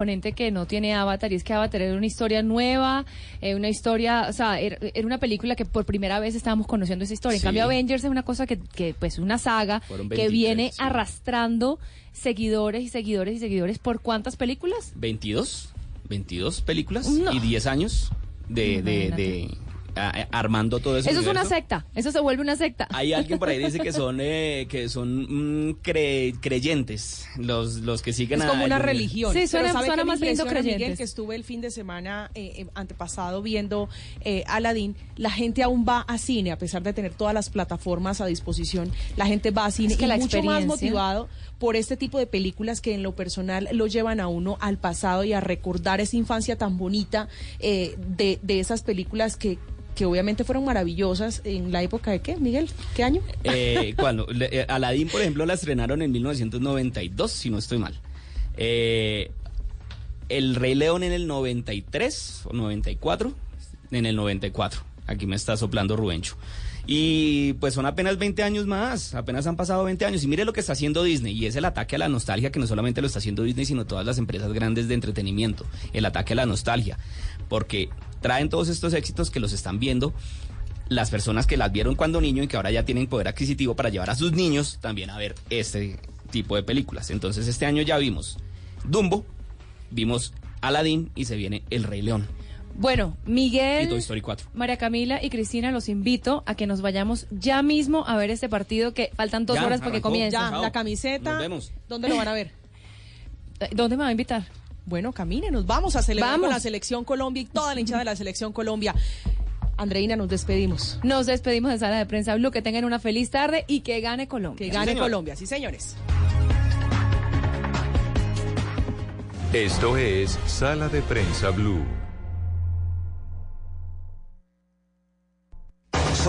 componente que no tiene Avatar y es que Avatar era una historia nueva, eh, una historia, o sea, era, era una película que por primera vez estábamos conociendo esa historia. En cambio, Avengers es una cosa que, que pues, una saga que 23, viene sí. arrastrando seguidores y seguidores y seguidores por cuántas películas? 22, 22 películas No. y 10 años de, de, de- a- armando todo eso. Eso es una secta, eso se vuelve una secta. Hay alguien por ahí que dice que son eh, que son mm, cre- creyentes, los, los que siguen Es a como una religión. Sí, suena- Pero ¿sabe suena me más lindo Miguel, creyentes. que estuve el fin de semana eh, eh, antepasado viendo eh, Aladdin. La gente aún va a cine, a pesar de tener todas las plataformas a disposición. La gente va a cine Es que y la mucho más experiencia- motivado por este tipo de películas que en lo personal lo llevan a uno al pasado y a recordar esa infancia tan bonita eh, de, de esas películas que que obviamente fueron maravillosas en la época de qué, Miguel, ¿qué año? Eh, cuando eh, Aladdin, por ejemplo, la estrenaron en 1992, si no estoy mal. Eh, el Rey León en el 93 o 94, en el 94. Aquí me está soplando Rubencho. Y pues son apenas 20 años más, apenas han pasado 20 años. Y mire lo que está haciendo Disney, y es el ataque a la nostalgia, que no solamente lo está haciendo Disney, sino todas las empresas grandes de entretenimiento. El ataque a la nostalgia. Porque traen todos estos éxitos que los están viendo las personas que las vieron cuando niño y que ahora ya tienen poder adquisitivo para llevar a sus niños también a ver este tipo de películas. Entonces este año ya vimos Dumbo, vimos Aladdin y se viene El Rey León Bueno, y Miguel, Toy Story 4. María Camila y Cristina, los invito a que nos vayamos ya mismo a ver este partido que faltan dos Ya, horas porque arrancó. comienza. Ya, la camiseta. Nos vemos. ¿Dónde lo van a ver? Eh, ¿Dónde me va a invitar? Bueno, camine, nos vamos a celebrar Vamos. con la selección Colombia y toda la hinchada de la selección Colombia. Andreina, nos despedimos. Nos despedimos de Sala de Prensa Blue. Que tengan una feliz tarde y que gane Colombia. Que gane. Colombia, sí, señores. Esto es Sala de Prensa Blue.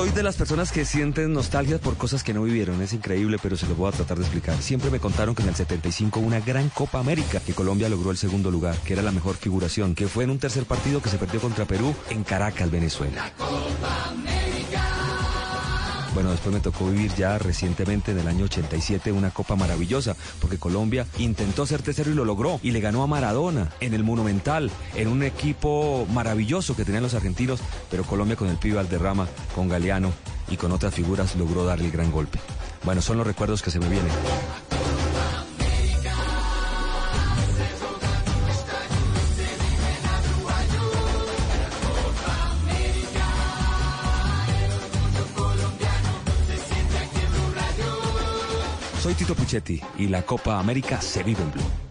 Soy de las personas que sienten nostalgia por cosas que no vivieron. Es increíble, pero se lo voy a tratar de explicar. Siempre me contaron que en el 75 hubo una gran Copa América, que Colombia logró el segundo lugar, que era la mejor figuración, que fue en un tercer partido que se perdió contra Perú en Caracas, Venezuela. Bueno, después me tocó vivir ya recientemente en el año 87 una copa maravillosa, porque Colombia intentó ser tercero y lo logró, y le ganó a Maradona en el Monumental, en un equipo maravilloso que tenían los argentinos, pero Colombia con el pibe Valderrama, con Galeano y con otras figuras logró darle el gran golpe. Bueno, son los recuerdos que se me vienen. Soy Tito y la Copa América se vive en Blue.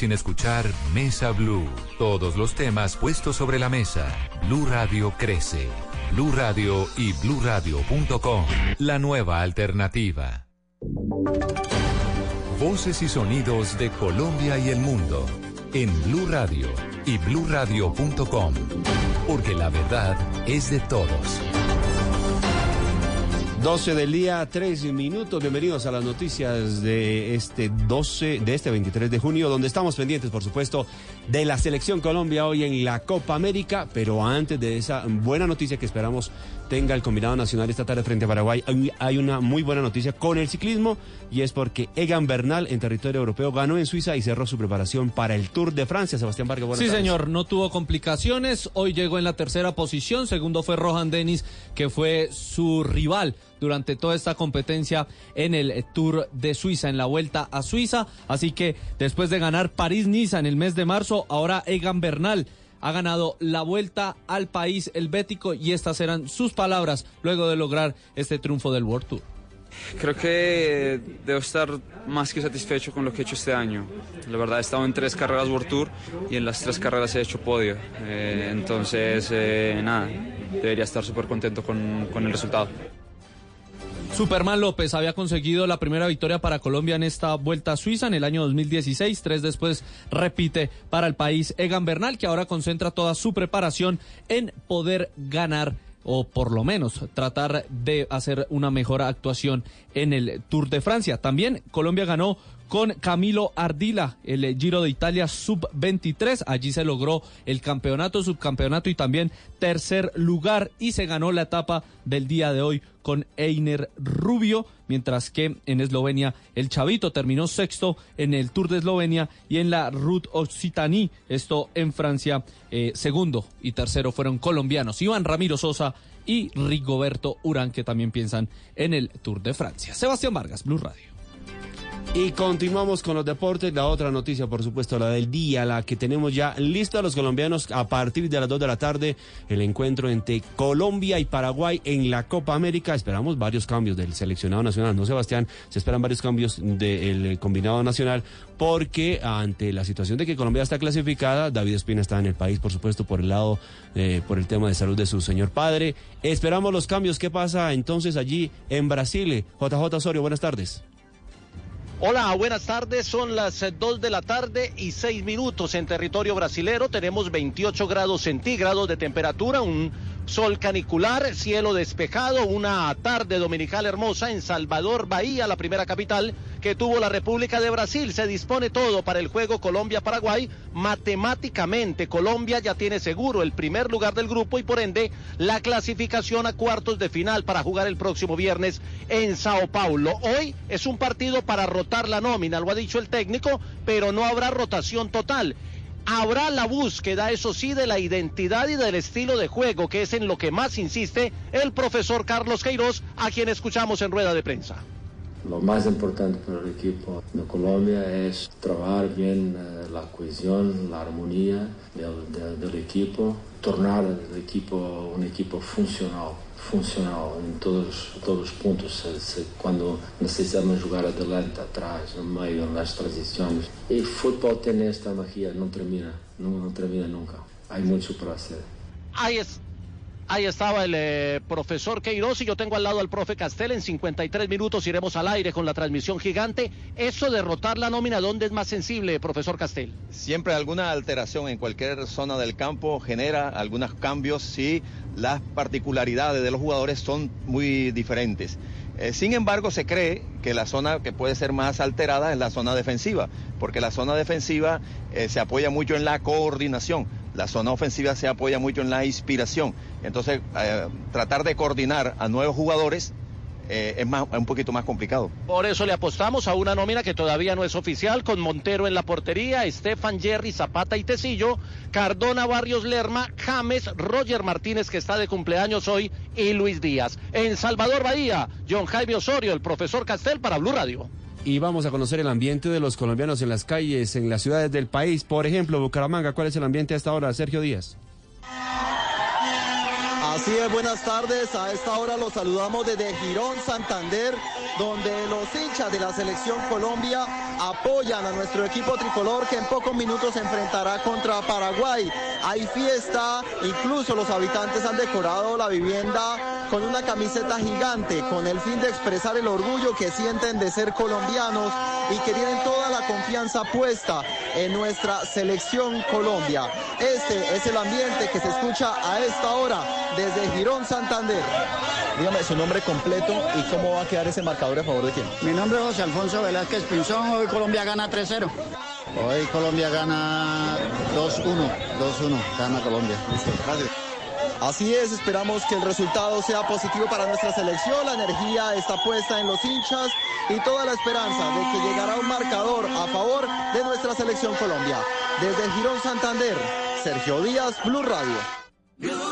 sin escuchar Mesa Blue. Todos los temas puestos sobre la mesa. Blue Radio crece. Blue Radio y bluradio.com. La nueva alternativa. Voces y sonidos de Colombia y el mundo en Blue Radio y bluradio.com. Porque la verdad es de todos. 12 del día, 3 minutos. Bienvenidos a las noticias de este 12, de este 23 de junio, donde estamos pendientes, por supuesto, de la selección Colombia hoy en la Copa América. Pero antes de esa buena noticia que esperamos tenga el combinado nacional esta tarde frente a Paraguay, hay, una muy buena noticia con el ciclismo y es porque Egan Bernal en territorio europeo ganó en Suiza y cerró su preparación para el Tour de Francia. Sebastián Vargas, buenas Sí, tardes. señor, no tuvo complicaciones. Hoy llegó en la tercera posición. Segundo fue Rohan Dennis, que fue su rival durante toda esta competencia en el Tour de Suiza, en la vuelta a Suiza. Así que después de ganar París-Niza en el mes de marzo, ahora Egan Bernal ha ganado la vuelta al país helvético y estas eran sus palabras luego de lograr este triunfo del World Tour. Creo que debo estar más que satisfecho con lo que he hecho este año. La verdad, he estado en tres carreras World Tour y en las tres carreras he hecho podio. Eh, entonces, eh, nada, debería estar súper contento con, con el resultado. Superman López había conseguido la primera victoria para Colombia en esta vuelta a Suiza en el año 2016. Tres después repite para el país Egan Bernal, que ahora concentra toda su preparación en poder ganar o por lo menos tratar de hacer una mejor actuación en el Tour de Francia. También Colombia ganó con Camilo Ardila, el Giro de Italia sub-23. Allí se logró el campeonato, subcampeonato y también tercer lugar y se ganó la etapa del día de hoy con Einer Rubio, mientras que en Eslovenia el Chavito terminó sexto en el Tour de Eslovenia y en la Route Occitanie, esto en Francia, eh, segundo y tercero fueron colombianos, Iván Ramiro Sosa y Rigoberto Urán, que también piensan en el Tour de Francia. Sebastián Vargas, Blue Radio. Y continuamos con los deportes. La otra noticia, por supuesto, la del día, la que tenemos ya lista los colombianos a partir de las 2 de la tarde. El encuentro entre Colombia y Paraguay en la Copa América. Esperamos varios cambios del seleccionado nacional. No, Sebastián, se esperan varios cambios del combinado nacional porque ante la situación de que Colombia está clasificada, David Espina está en el país, por supuesto, por el lado, eh, por el tema de salud de su señor padre. Esperamos los cambios. ¿Qué pasa entonces allí en Brasil? JJ Osorio, buenas tardes. Hola, buenas tardes. Son las 2 de la tarde y 6 minutos en territorio brasilero. Tenemos 28 grados centígrados de temperatura, un sol canicular, cielo despejado, una tarde dominical hermosa en Salvador, Bahía, la primera capital que tuvo la República de Brasil. Se dispone todo para el juego Colombia-Paraguay. Matemáticamente, Colombia ya tiene seguro el primer lugar del grupo y por ende la clasificación a cuartos de final para jugar el próximo viernes en Sao Paulo. Hoy es un partido para rotar la nómina, lo ha dicho el técnico, pero no habrá rotación total. Habrá la búsqueda, eso sí, de la identidad y del estilo de juego, que es en lo que más insiste el profesor Carlos Queiroz, a quien escuchamos en rueda de prensa. Lo más importante para el equipo de Colombia es trabajar bien eh, la cohesión, la armonía del, del- del equipo, tornar el equipo un equipo funcional, funcional en todos, todos los puntos, se- se- cuando necesitamos jugar adelante, atrás, en medio, en las transiciones. Y fútbol tiene esta magia, no termina, no, no termina nunca. Hay mucho por hacer. Ahí es. Ahí estaba el eh, profesor Queiroz y yo tengo al lado al profe Castel. En 53 minutos iremos al aire con la transmisión gigante. Eso de rotar la nómina, ¿dónde es más sensible, profesor Castel? Siempre alguna alteración en cualquier zona del campo genera algunos cambios si las particularidades de los jugadores son muy diferentes. Eh, sin embargo, se cree que la zona que puede ser más alterada es la zona defensiva, porque la zona defensiva eh, se apoya mucho en la coordinación, la zona ofensiva se apoya mucho en la inspiración. Entonces, eh, tratar de coordinar a nuevos jugadores eh, es más, un poquito más complicado. Por eso le apostamos a una nómina que todavía no es oficial, con Montero en la portería, Estefan Jerry, Zapata y Tecillo, Cardona, Barrios Lerma, James, Roger Martínez, que está de cumpleaños hoy, y Luis Díaz. En Salvador Bahía, John Jaime Osorio, el profesor Castel para Blue Radio. Y vamos a conocer el ambiente de los colombianos en las calles, en las ciudades del país. Por ejemplo, Bucaramanga, ¿cuál es el ambiente a esta hora? Sergio Díaz. Así es, buenas tardes. A esta hora los saludamos desde Girón, Santander, donde los hinchas de la selección Colombia apoyan a nuestro equipo tricolor que en pocos minutos se enfrentará contra Paraguay. Hay fiesta, incluso los habitantes han decorado la vivienda con una camiseta gigante con el fin de expresar el orgullo que sienten de ser colombianos y que tienen toda la confianza puesta en nuestra selección Colombia. Este es el ambiente que se escucha a esta hora desde Girón, Santander. Dígame su nombre completo y cómo va a quedar ese marcador a favor de quién. Mi nombre es José Alfonso Velázquez Pinzón. Hoy Colombia gana 3-0. Hoy Colombia gana 2-1. 2-1. Gana Colombia. Gracias. Así es, esperamos que el resultado sea positivo para nuestra selección. La energía está puesta en los hinchas y toda la esperanza de que llegará un marcador a favor de nuestra selección Colombia. Desde Girón Santander, Sergio Díaz, Blue Radio.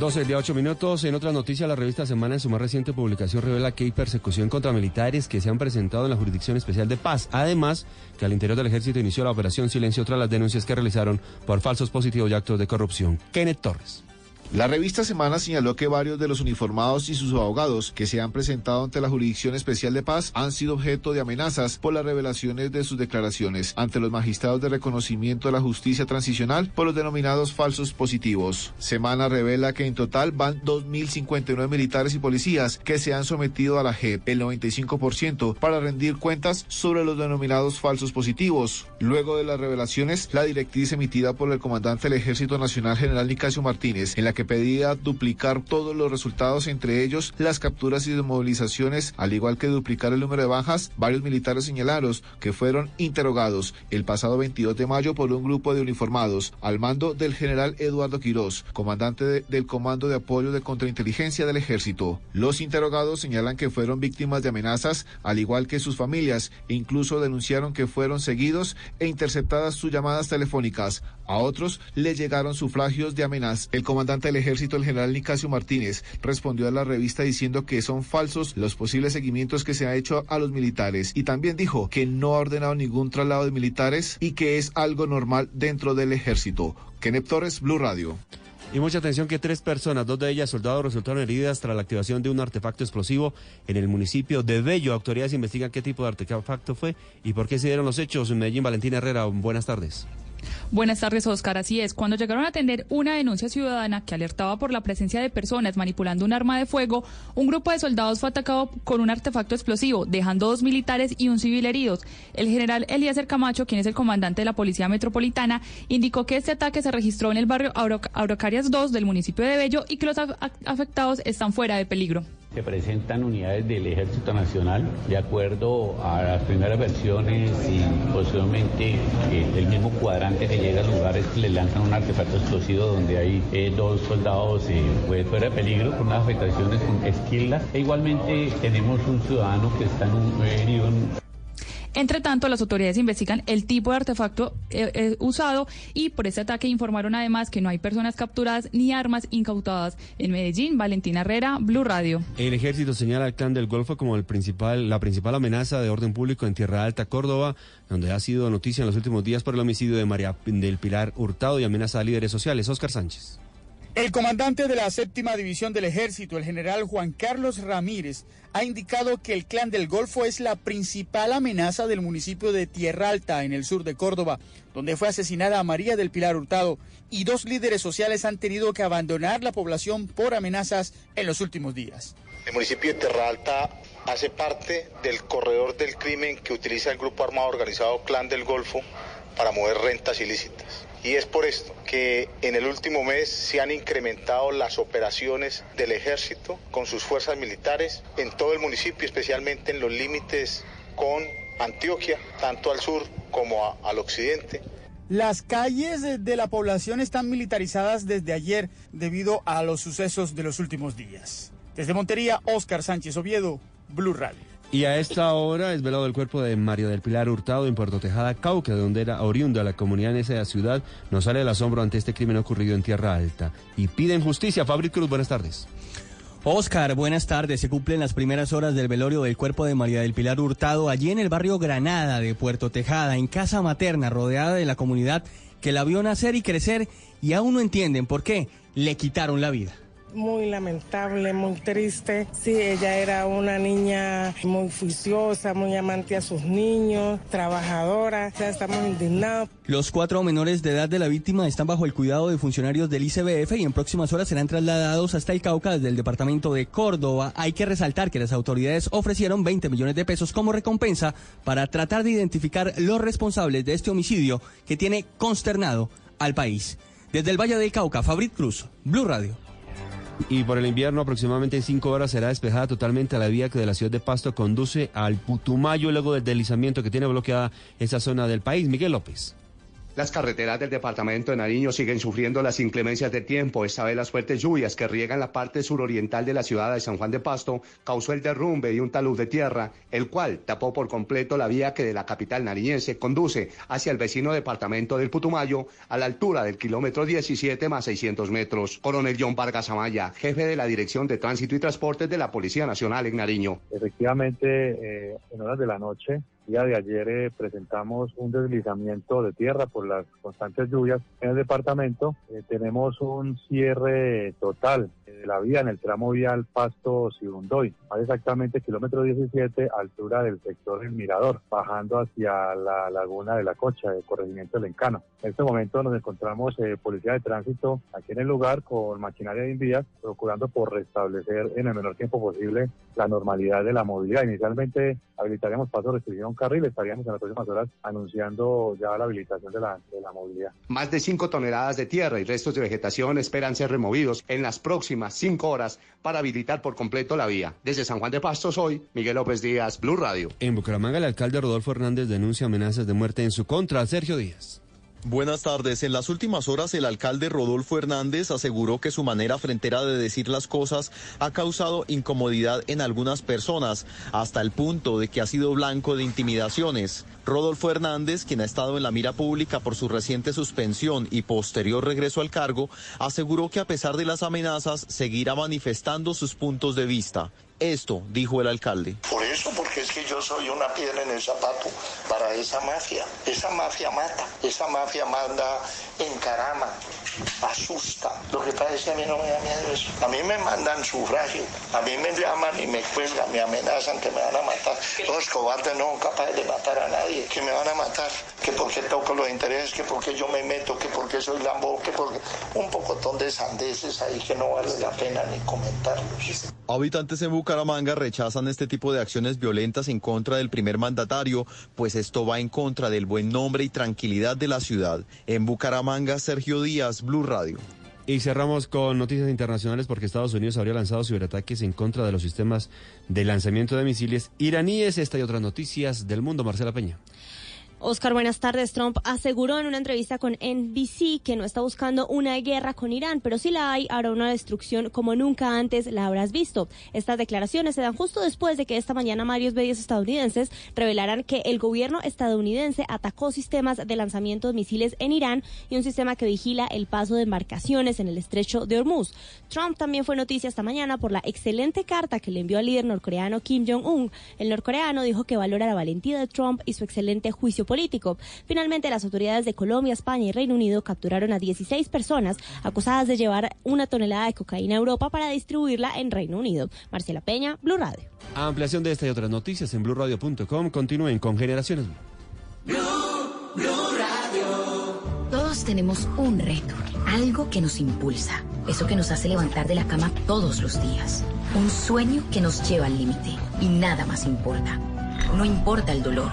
12 de 8 minutos. En otras noticias, la revista Semana en su más reciente publicación revela que hay persecución contra militares que se han presentado en la Jurisdicción Especial de Paz. Además, que al interior del ejército inició la operación Silencio tras las denuncias que realizaron por falsos positivos y actos de corrupción. Kenneth Torres. La revista Semana señaló que varios de los uniformados y sus abogados que se han presentado ante la Jurisdicción Especial de Paz han sido objeto de amenazas por las revelaciones de sus declaraciones ante los magistrados de reconocimiento de la justicia transicional por los denominados falsos positivos. Semana revela que en total van 2.059 militares y policías que se han sometido a la JEP, el 95%, para rendir cuentas sobre los denominados falsos positivos. Luego de las revelaciones, la directriz emitida por el comandante del Ejército Nacional General Nicasio Martínez, en la que pedía duplicar todos los resultados, entre ellos las capturas y desmovilizaciones, al igual que duplicar el número de bajas, varios militares señalaron que fueron interrogados el pasado 22 de mayo por un grupo de uniformados al mando del general Eduardo Quirós, comandante de- del Comando de Apoyo de Contrainteligencia del Ejército. Los interrogados señalan que fueron víctimas de amenazas, al igual que sus familias, e incluso denunciaron que fueron seguidos e interceptadas sus llamadas telefónicas. A otros le llegaron sufragios de amenazas. El comandante del ejército, el general Nicasio Martínez, respondió a la revista diciendo que son falsos los posibles seguimientos que se ha hecho a los militares y también dijo que no ha ordenado ningún traslado de militares y que es algo normal dentro del ejército. Kenneth Torres, Blue Radio. Y mucha atención que tres personas, dos de ellas soldados, resultaron heridas tras la activación de un artefacto explosivo en el municipio de Bello. Autoridades investigan qué tipo de artefacto fue y por qué se dieron los hechos. Medellín, Valentina Herrera, buenas tardes. Buenas tardes, Oscar. Así es, cuando llegaron a atender una denuncia ciudadana que alertaba por la presencia de personas manipulando un arma de fuego, un grupo de soldados fue atacado con un artefacto explosivo, dejando dos militares y un civil heridos. El general Eliezer Camacho, quien es el comandante de la Policía Metropolitana, indicó que este ataque se registró en el barrio Auro- Araucarias 2 del municipio de Bello y que los af- afectados están fuera de peligro. Se presentan unidades del Ejército Nacional de acuerdo a las primeras versiones y posiblemente eh, el mismo cuadrante que llega a lugares que le lanzan un artefacto explosivo donde hay eh, dos soldados eh, pues, fuera de peligro con unas afectaciones con esquilas. E igualmente tenemos un ciudadano que está en un, herido en Entre tanto, las autoridades investigan el tipo de artefacto eh, eh, usado y por este ataque informaron además que no hay personas capturadas ni armas incautadas. En Medellín, Valentina Herrera, Blue Radio. El ejército señala al clan del Golfo como la principal amenaza de orden público en Tierra Alta, Córdoba, donde ha sido noticia en los últimos días por el homicidio de María del Pilar Hurtado y amenaza a líderes sociales. Oscar Sánchez. El comandante de la séptima división del ejército, el general Juan Carlos Ramírez, ha indicado que el clan del Golfo es la principal amenaza del municipio de Tierra Alta, en el sur de Córdoba, donde fue asesinada María del Pilar Hurtado y dos líderes sociales han tenido que abandonar la población por amenazas en los últimos días. El municipio de Terra Alta hace parte del corredor del crimen que utiliza el grupo armado organizado Clan del Golfo para mover rentas ilícitas. Y es por esto que en el último mes se han incrementado las operaciones del ejército con sus fuerzas militares en todo el municipio, especialmente en los límites con Antioquia, tanto al sur como al occidente. Las calles de- de la población están militarizadas desde ayer debido a los sucesos de los últimos días. Desde Montería, Óscar Sánchez Oviedo, Blue Radio. Y a esta hora es velado el cuerpo de María del Pilar Hurtado en Puerto Tejada, Cauca, de donde era oriunda la comunidad en esa ciudad. Nos sale el asombro ante este crimen ocurrido en Tierra Alta. Y piden justicia. Fabric Cruz, buenas tardes. Oscar, buenas tardes. Se cumplen las primeras horas del velorio del cuerpo de María del Pilar Hurtado allí en el barrio Granada de Puerto Tejada, en casa materna, rodeada de la comunidad que la vio nacer y crecer y aún no entienden por qué le quitaron la vida. Muy lamentable, muy triste. Sí, ella era una niña muy juiciosa, muy amante a sus niños, trabajadora. Ya estamos indignados. Los cuatro menores de edad de la víctima están bajo el cuidado de funcionarios del ICBF y en próximas horas serán trasladados hasta el Cauca desde el departamento de Córdoba. Hay que resaltar que las autoridades ofrecieron 20 millones de pesos como recompensa para tratar de identificar los responsables de este homicidio que tiene consternado al país. Desde el Valle del Cauca, Fabrit Cruz, Blue Radio. Y por el invierno, aproximadamente en cinco horas será despejada totalmente la vía que de la ciudad de Pasto conduce al Putumayo luego del deslizamiento que tiene bloqueada esa zona del país. Miguel López. Las carreteras del departamento de Nariño siguen sufriendo las inclemencias de tiempo. Esta vez las fuertes lluvias que riegan la parte suroriental de la ciudad de San Juan de Pasto causó el derrumbe de un talud de tierra, el cual tapó por completo la vía que de la capital nariñense conduce hacia el vecino departamento del Putumayo a la altura del kilómetro 17 más 600 metros. Coronel John Vargas Amaya, jefe de la Dirección de Tránsito y Transportes de la Policía Nacional en Nariño. Efectivamente, eh, en horas de la noche día de ayer eh, presentamos un deslizamiento de tierra por las constantes lluvias en el departamento. Eh, tenemos un cierre total de la vía en el tramo vial Pasto Sibundoy, más exactamente kilómetro 17, altura del sector del Mirador, bajando hacia la laguna de la Cocha, el corregimiento del Encano. En este momento nos encontramos eh, policía de tránsito aquí en el lugar con maquinaria de envías, procurando por restablecer en el menor tiempo posible la normalidad de la movilidad. Inicialmente habilitaremos paso restricción carril, estaríamos en las próximas horas anunciando ya la habilitación de la, de la movilidad. Más de 5 toneladas de tierra y restos de vegetación esperan ser removidos en las próximas 5 horas para habilitar por completo la vía. Desde San Juan de Pastos hoy, Miguel López Díaz, Blue Radio. En Bucaramanga, el alcalde Rodolfo Hernández denuncia amenazas de muerte en su contra. Sergio Díaz. Buenas tardes. En las últimas horas, el alcalde Rodolfo Hernández aseguró que su manera frentera de decir las cosas ha causado incomodidad en algunas personas, hasta el punto de que ha sido blanco de intimidaciones. Rodolfo Hernández, quien ha estado en la mira pública por su reciente suspensión y posterior regreso al cargo, aseguró que a pesar de las amenazas, seguirá manifestando sus puntos de vista. Esto dijo el alcalde. Por eso, porque es que yo soy una piedra en el zapato para esa mafia. Esa mafia mata, esa mafia manda, encarama, asusta. Lo que pasa es que a mí no me da miedo eso. A mí me mandan sufragio, a mí me llaman y me cuelgan, me amenazan que me van a matar. Los cobardes no son capaces de matar a nadie, que me van a matar, que porque toco los intereses, que porque yo me meto, que porque soy lambo, que porque un pocotón de sandeces ahí que no vale la pena ni comentarlos. Habitantes en Bucaramanga rechazan este tipo de acciones violentas en contra del primer mandatario, pues esto va en contra del buen nombre y tranquilidad de la ciudad. En Bucaramanga, Sergio Díaz, Blue Radio. Y cerramos con noticias internacionales porque Estados Unidos habría lanzado ciberataques en contra de los sistemas de lanzamiento de misiles iraníes. Esta y otras noticias del mundo. Marcela Peña. Oscar, buenas tardes. Trump aseguró en una entrevista con NBC que no está buscando una guerra con Irán, pero si la hay, habrá una destrucción como nunca antes la habrás visto. Estas declaraciones se dan justo después de que esta mañana varios medios estadounidenses revelaran que el gobierno estadounidense atacó sistemas de lanzamiento de misiles en Irán y un sistema que vigila el paso de embarcaciones en el estrecho de Hormuz. Trump también fue noticia esta mañana por la excelente carta que le envió al líder norcoreano Kim Jong-un. El norcoreano dijo que valora la valentía de Trump y su excelente juicio político. Finalmente, las autoridades de Colombia, España y Reino Unido capturaron a 16 personas acusadas de llevar una tonelada de cocaína a Europa para distribuirla en Reino Unido. Marcela Peña, Blue Radio. Ampliación de esta y otras noticias en blueradio.com. Continúen con Generaciones Blue. Todos tenemos un reto, algo que nos impulsa, eso que nos hace levantar de la cama todos los días, un sueño que nos lleva al límite y nada más importa. No importa el dolor,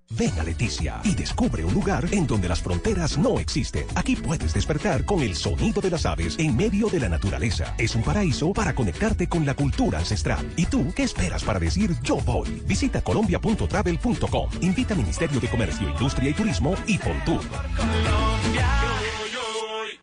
Ven a Leticia y descubre un lugar en donde las fronteras no existen. Aquí puedes despertar con el sonido de las aves en medio de la naturaleza. Es un paraíso para conectarte con la cultura ancestral. ¿Y tú qué esperas para decir yo voy? Visita colombia.travel.com. Invita Ministerio de Comercio, Industria y Turismo y Fontur.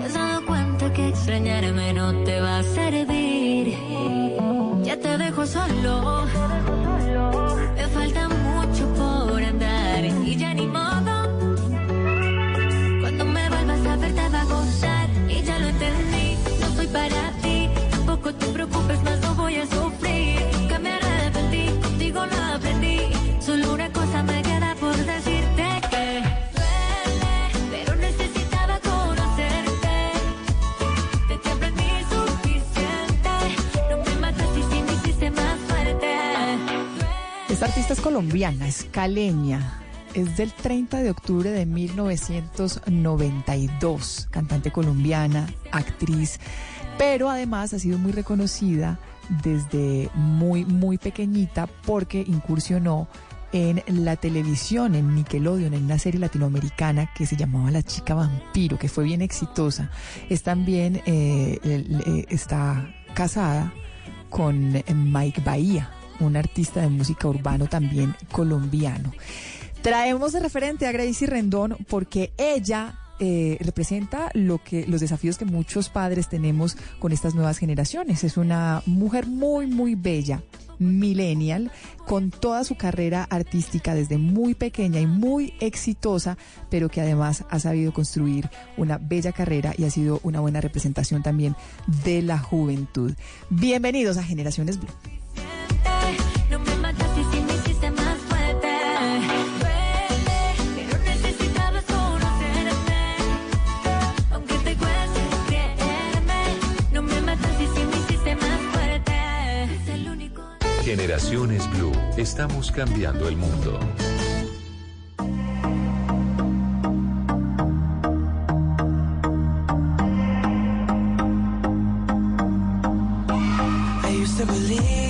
Te has dado cuenta que extrañarme no te va a servir. Ya te dejo solo, me falta mucho por andar y ya ni modo. Cuando me vuelvas a ver te va a gustar y ya lo entendí. No soy para ti, tampoco te preocupes más, Esta artista es colombiana, es caleña. Es del 30 de octubre de 1992. Cantante colombiana, actriz, pero además ha sido muy reconocida desde muy, muy pequeñita porque incursionó en la televisión, en Nickelodeon, en una serie latinoamericana que se llamaba La Chica Vampiro, que fue bien exitosa. Es también, eh, eh, está casada con eh, Mike Bahía, un artista de música urbano también colombiano. Traemos de referente a Gracie Rendón porque ella eh, representa lo que los desafíos que muchos padres tenemos con estas nuevas generaciones. Es una mujer muy muy bella, millennial, con toda su carrera artística desde muy pequeña y muy exitosa, pero que además ha sabido construir una bella carrera y ha sido una buena representación también de la juventud. Bienvenidos a Generaciones Blue. Generaciones Blue. Estamos cambiando el mundo. I used to believe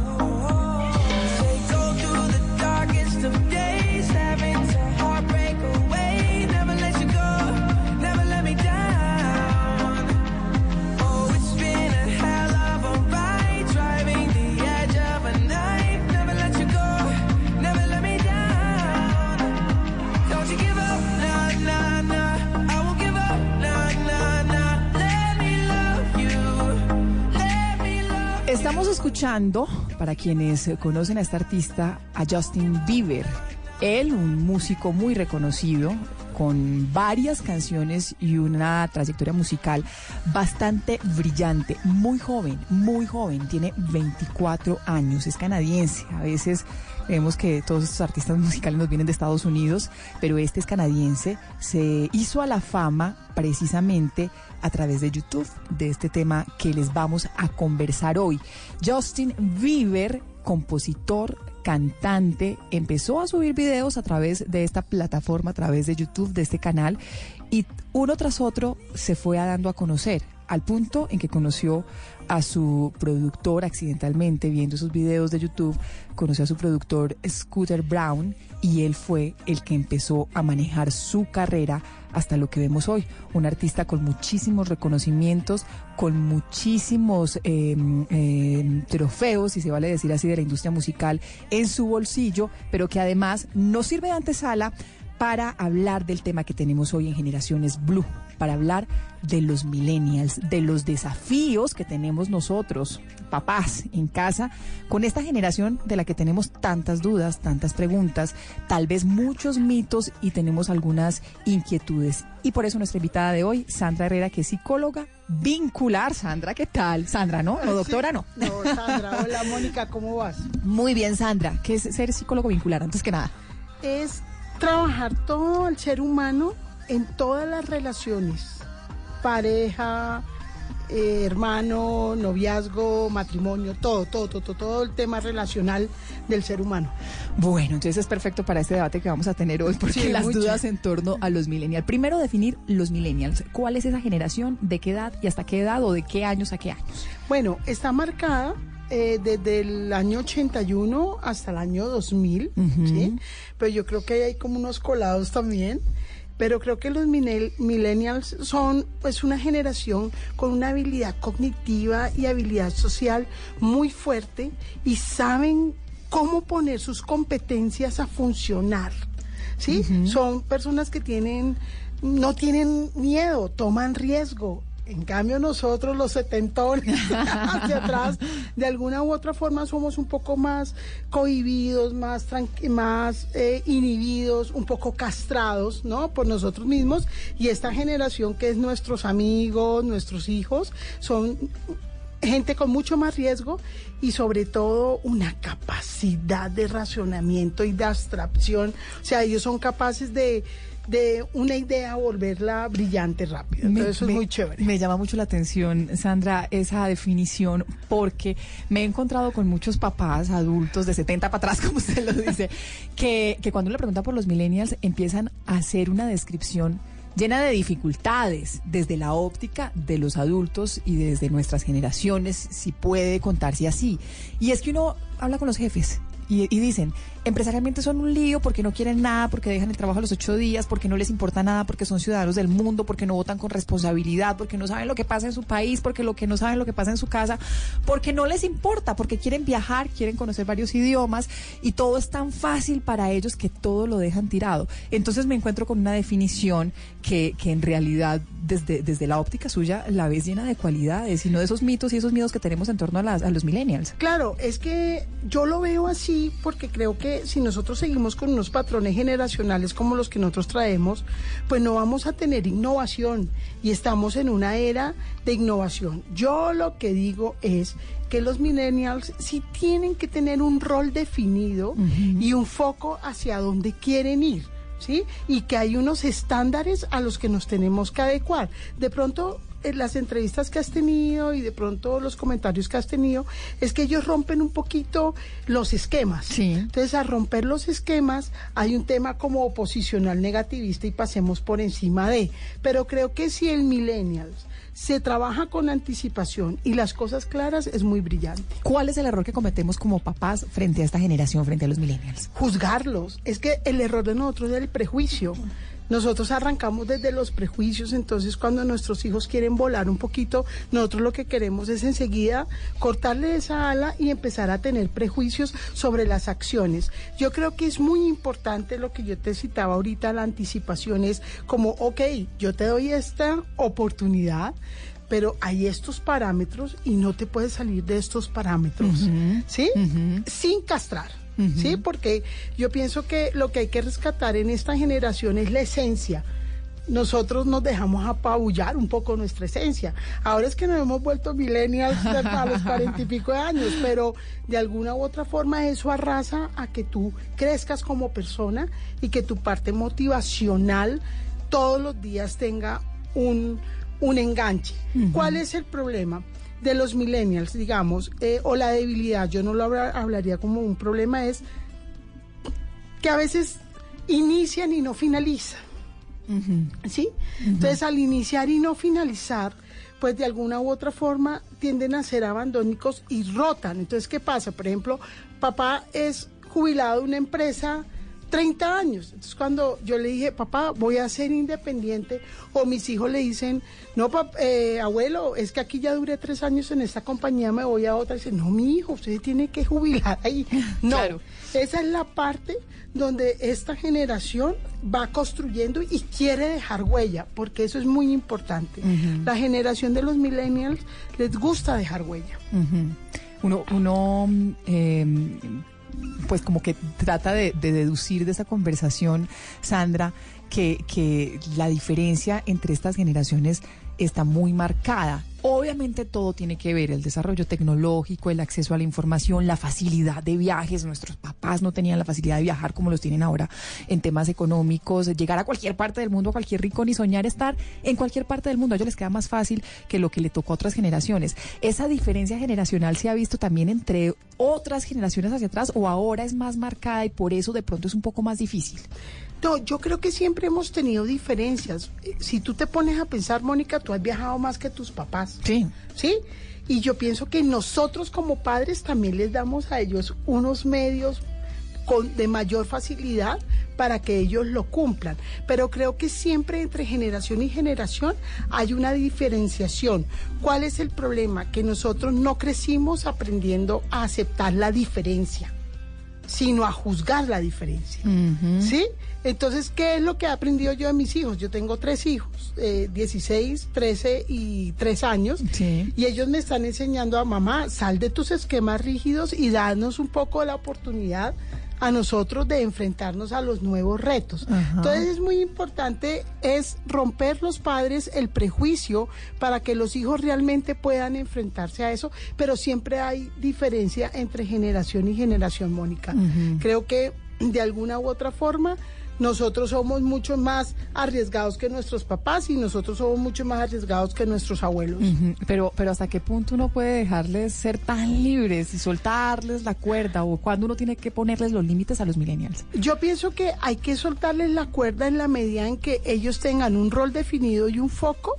Estamos escuchando, para quienes conocen a esta artista, a Justin Bieber. Él, un músico muy reconocido, con varias canciones y una trayectoria musical bastante brillante, muy joven, muy joven, tiene 24 años, es canadiense. A veces vemos que todos estos artistas musicales nos vienen de Estados Unidos, pero este es canadiense, se hizo a la fama precisamente a través de YouTube, de este tema que les vamos a conversar hoy. Justin Bieber, compositor, cantante, empezó a subir videos a través de esta plataforma, a través de YouTube, de este canal, y uno tras otro se fue dando a conocer, al punto en que conoció a su productor accidentalmente, viendo sus videos de YouTube, conoció a su productor Scooter Brown, y él fue el que empezó a manejar su carrera hasta lo que vemos hoy. Un artista con muchísimos reconocimientos, con muchísimos eh, eh, trofeos, si se vale decir así, de la industria musical en su bolsillo, pero que además no sirve de antesala para hablar del tema que tenemos hoy en Generaciones Blue, para hablar de los millennials, de los desafíos que tenemos nosotros, papás, en casa, con esta generación de la que tenemos tantas dudas, tantas preguntas, tal vez muchos mitos y tenemos algunas inquietudes. Y por eso nuestra invitada de hoy, Sandra Herrera, que es psicóloga vincular. Sandra, ¿qué tal? Sandra, ¿no? No, doctora, no. No, Sandra, hola Mónica, ¿cómo vas? Muy bien, Sandra. ¿Qué es ser psicólogo vincular? Antes que nada. Es trabajar todo el ser humano en todas las relaciones, pareja, eh, hermano, noviazgo, matrimonio, todo, todo, todo, todo el tema relacional del ser humano. Bueno, entonces es perfecto para este debate que vamos a tener hoy, porque Sí, las mucho. dudas en torno a los millennials. Primero, definir los millennials. ¿Cuál es esa generación? ¿De qué edad y hasta qué edad o de qué años a qué años? Bueno, está marcada eh, desde el año 81 hasta el año 2000, ¿sí? Pero yo creo que hay como unos colados también. Pero creo que los millennials son pues una generación con una habilidad cognitiva y habilidad social muy fuerte y saben cómo poner sus competencias a funcionar. ¿Sí? Son personas que tienen no tienen miedo, toman riesgo. En cambio nosotros los setentones hacia atrás, de alguna u otra forma somos un poco más cohibidos, más, más eh, inhibidos, un poco castrados, ¿no? Por nosotros mismos. Y esta generación que es nuestros amigos, nuestros hijos, son gente con mucho más riesgo y sobre todo una capacidad de racionamiento y de abstracción. O sea, ellos son capaces de, de una idea volverla brillante rápido. Entonces eso es muy chévere. Me llama mucho la atención, Sandra, esa definición, porque me he encontrado con muchos papás adultos de 70 para atrás, como usted lo dice, que, que cuando uno le pregunta por los millennials empiezan a hacer una descripción llena de dificultades desde la óptica de los adultos y desde nuestras generaciones, si puede contarse así. Y es que uno habla con los jefes y, y dicen, empresarialmente son un lío porque no quieren nada, porque dejan el trabajo a los ocho días, porque no les importa nada, porque son ciudadanos del mundo, porque no votan con responsabilidad, porque no saben lo que pasa en su país, porque lo que no saben lo que pasa en su casa, porque no les importa, porque quieren viajar, quieren conocer varios idiomas y todo es tan fácil para ellos que todo lo dejan tirado. Entonces me encuentro con una definición que, que en realidad desde, desde la óptica suya la ves llena de cualidades y no de esos mitos y esos miedos que tenemos en torno a, las, a los millennials. Claro, es que yo lo veo así porque creo que si nosotros seguimos con unos patrones generacionales como los que nosotros traemos, pues no vamos a tener innovación y estamos en una era de innovación. Yo lo que digo es que los millennials sí tienen que tener un rol definido y un foco hacia dónde quieren ir. ¿Sí? Y que hay unos estándares a los que nos tenemos que adecuar. De pronto, en las entrevistas que has tenido y de pronto los comentarios que has tenido, es que ellos rompen un poquito los esquemas. Entonces, al romper los esquemas, hay un tema como oposicional negativista y pasemos por encima de. Pero creo que si el millennials se trabaja con anticipación y las cosas claras, es muy brillante. ¿Cuál es el error que cometemos como papás frente a esta generación, frente a los millennials? Juzgarlos. Es que el error de nosotros es el prejuicio. Nosotros arrancamos desde los prejuicios, entonces cuando nuestros hijos quieren volar un poquito, nosotros lo que queremos es enseguida cortarle esa ala y empezar a tener prejuicios sobre las acciones. Yo creo que es muy importante lo que yo te citaba ahorita, la anticipación es como, ok, yo te doy esta oportunidad, pero hay estos parámetros y no te puedes salir de estos parámetros, ¿sí? Sin castrar. ¿Sí? Porque yo pienso que lo que hay que rescatar en esta generación es la esencia. Nosotros nos dejamos apabullar un poco nuestra esencia. Ahora es que nos hemos vuelto millennials a los cuarenta y pico de años, pero de alguna u otra forma eso arrasa a que tú crezcas como persona y que tu parte motivacional todos los días tenga un, un enganche. ¿Cuál es el problema? De los millennials, digamos, eh, o la debilidad, yo no lo habla- hablaría como un problema, es que a veces inician y no finalizan. ¿Sí? Entonces, al iniciar y no finalizar, pues de alguna u otra forma tienden a ser abandónicos y rotan. Entonces, ¿qué pasa? Por ejemplo, papá es jubilado de una empresa 30 años. Entonces, cuando yo le dije, papá, voy a ser independiente, o mis hijos le dicen, no, pap- eh, abuelo, es que aquí ya duré tres años en esta compañía, me voy a otra. Dice, no, mi hijo, usted tiene que jubilar ahí. No, esa es la parte donde esta generación va construyendo y quiere dejar huella, porque eso es muy importante. La generación de los millennials les gusta dejar huella. Uno, uno eh, pues como que trata de, de deducir de esa conversación, Sandra, que, que la diferencia entre estas generaciones está muy marcada Obviamente todo tiene que ver, el desarrollo tecnológico, el acceso a la información, la facilidad de viajes. Nuestros papás no tenían la facilidad de viajar como los tienen ahora en temas económicos, llegar a cualquier parte del mundo, a cualquier rincón y soñar estar en cualquier parte del mundo. A ellos les queda más fácil que lo que le tocó a otras generaciones. Esa diferencia generacional se ha visto también entre otras generaciones hacia atrás o ahora es más marcada y por eso de pronto es un poco más difícil. No, yo creo que siempre hemos tenido diferencias. Eh, Si tú te pones a pensar, Mónica, tú has viajado más que tus papás. Sí. ¿Sí? Y yo pienso que nosotros como padres también les damos a ellos unos medios con, de mayor facilidad para que ellos lo cumplan. Pero creo que siempre entre generación y generación hay una diferenciación. ¿Cuál es el problema? Que nosotros no crecimos aprendiendo a aceptar la diferencia sino a juzgar la diferencia. ¿Sí? Entonces, ¿qué es lo que he aprendido yo de mis hijos? Yo tengo tres hijos, eh, 16, 13 y 3 años, y ellos me están enseñando a mamá, sal de tus esquemas rígidos y danos un poco la oportunidad a nosotros de enfrentarnos a los nuevos retos. Entonces es muy importante es romper los padres el prejuicio para que los hijos realmente puedan enfrentarse a eso, pero siempre hay diferencia entre generación y generación, Mónica. Creo que de alguna u otra forma nosotros somos mucho más arriesgados que nuestros papás y nosotros somos mucho más arriesgados que nuestros abuelos. Pero, pero hasta qué punto uno puede dejarles ser tan libres y soltarles la cuerda o cuando uno tiene que ponerles los límites a los millennials. Yo pienso que hay que soltarles la cuerda en la medida en que ellos tengan un rol definido y un foco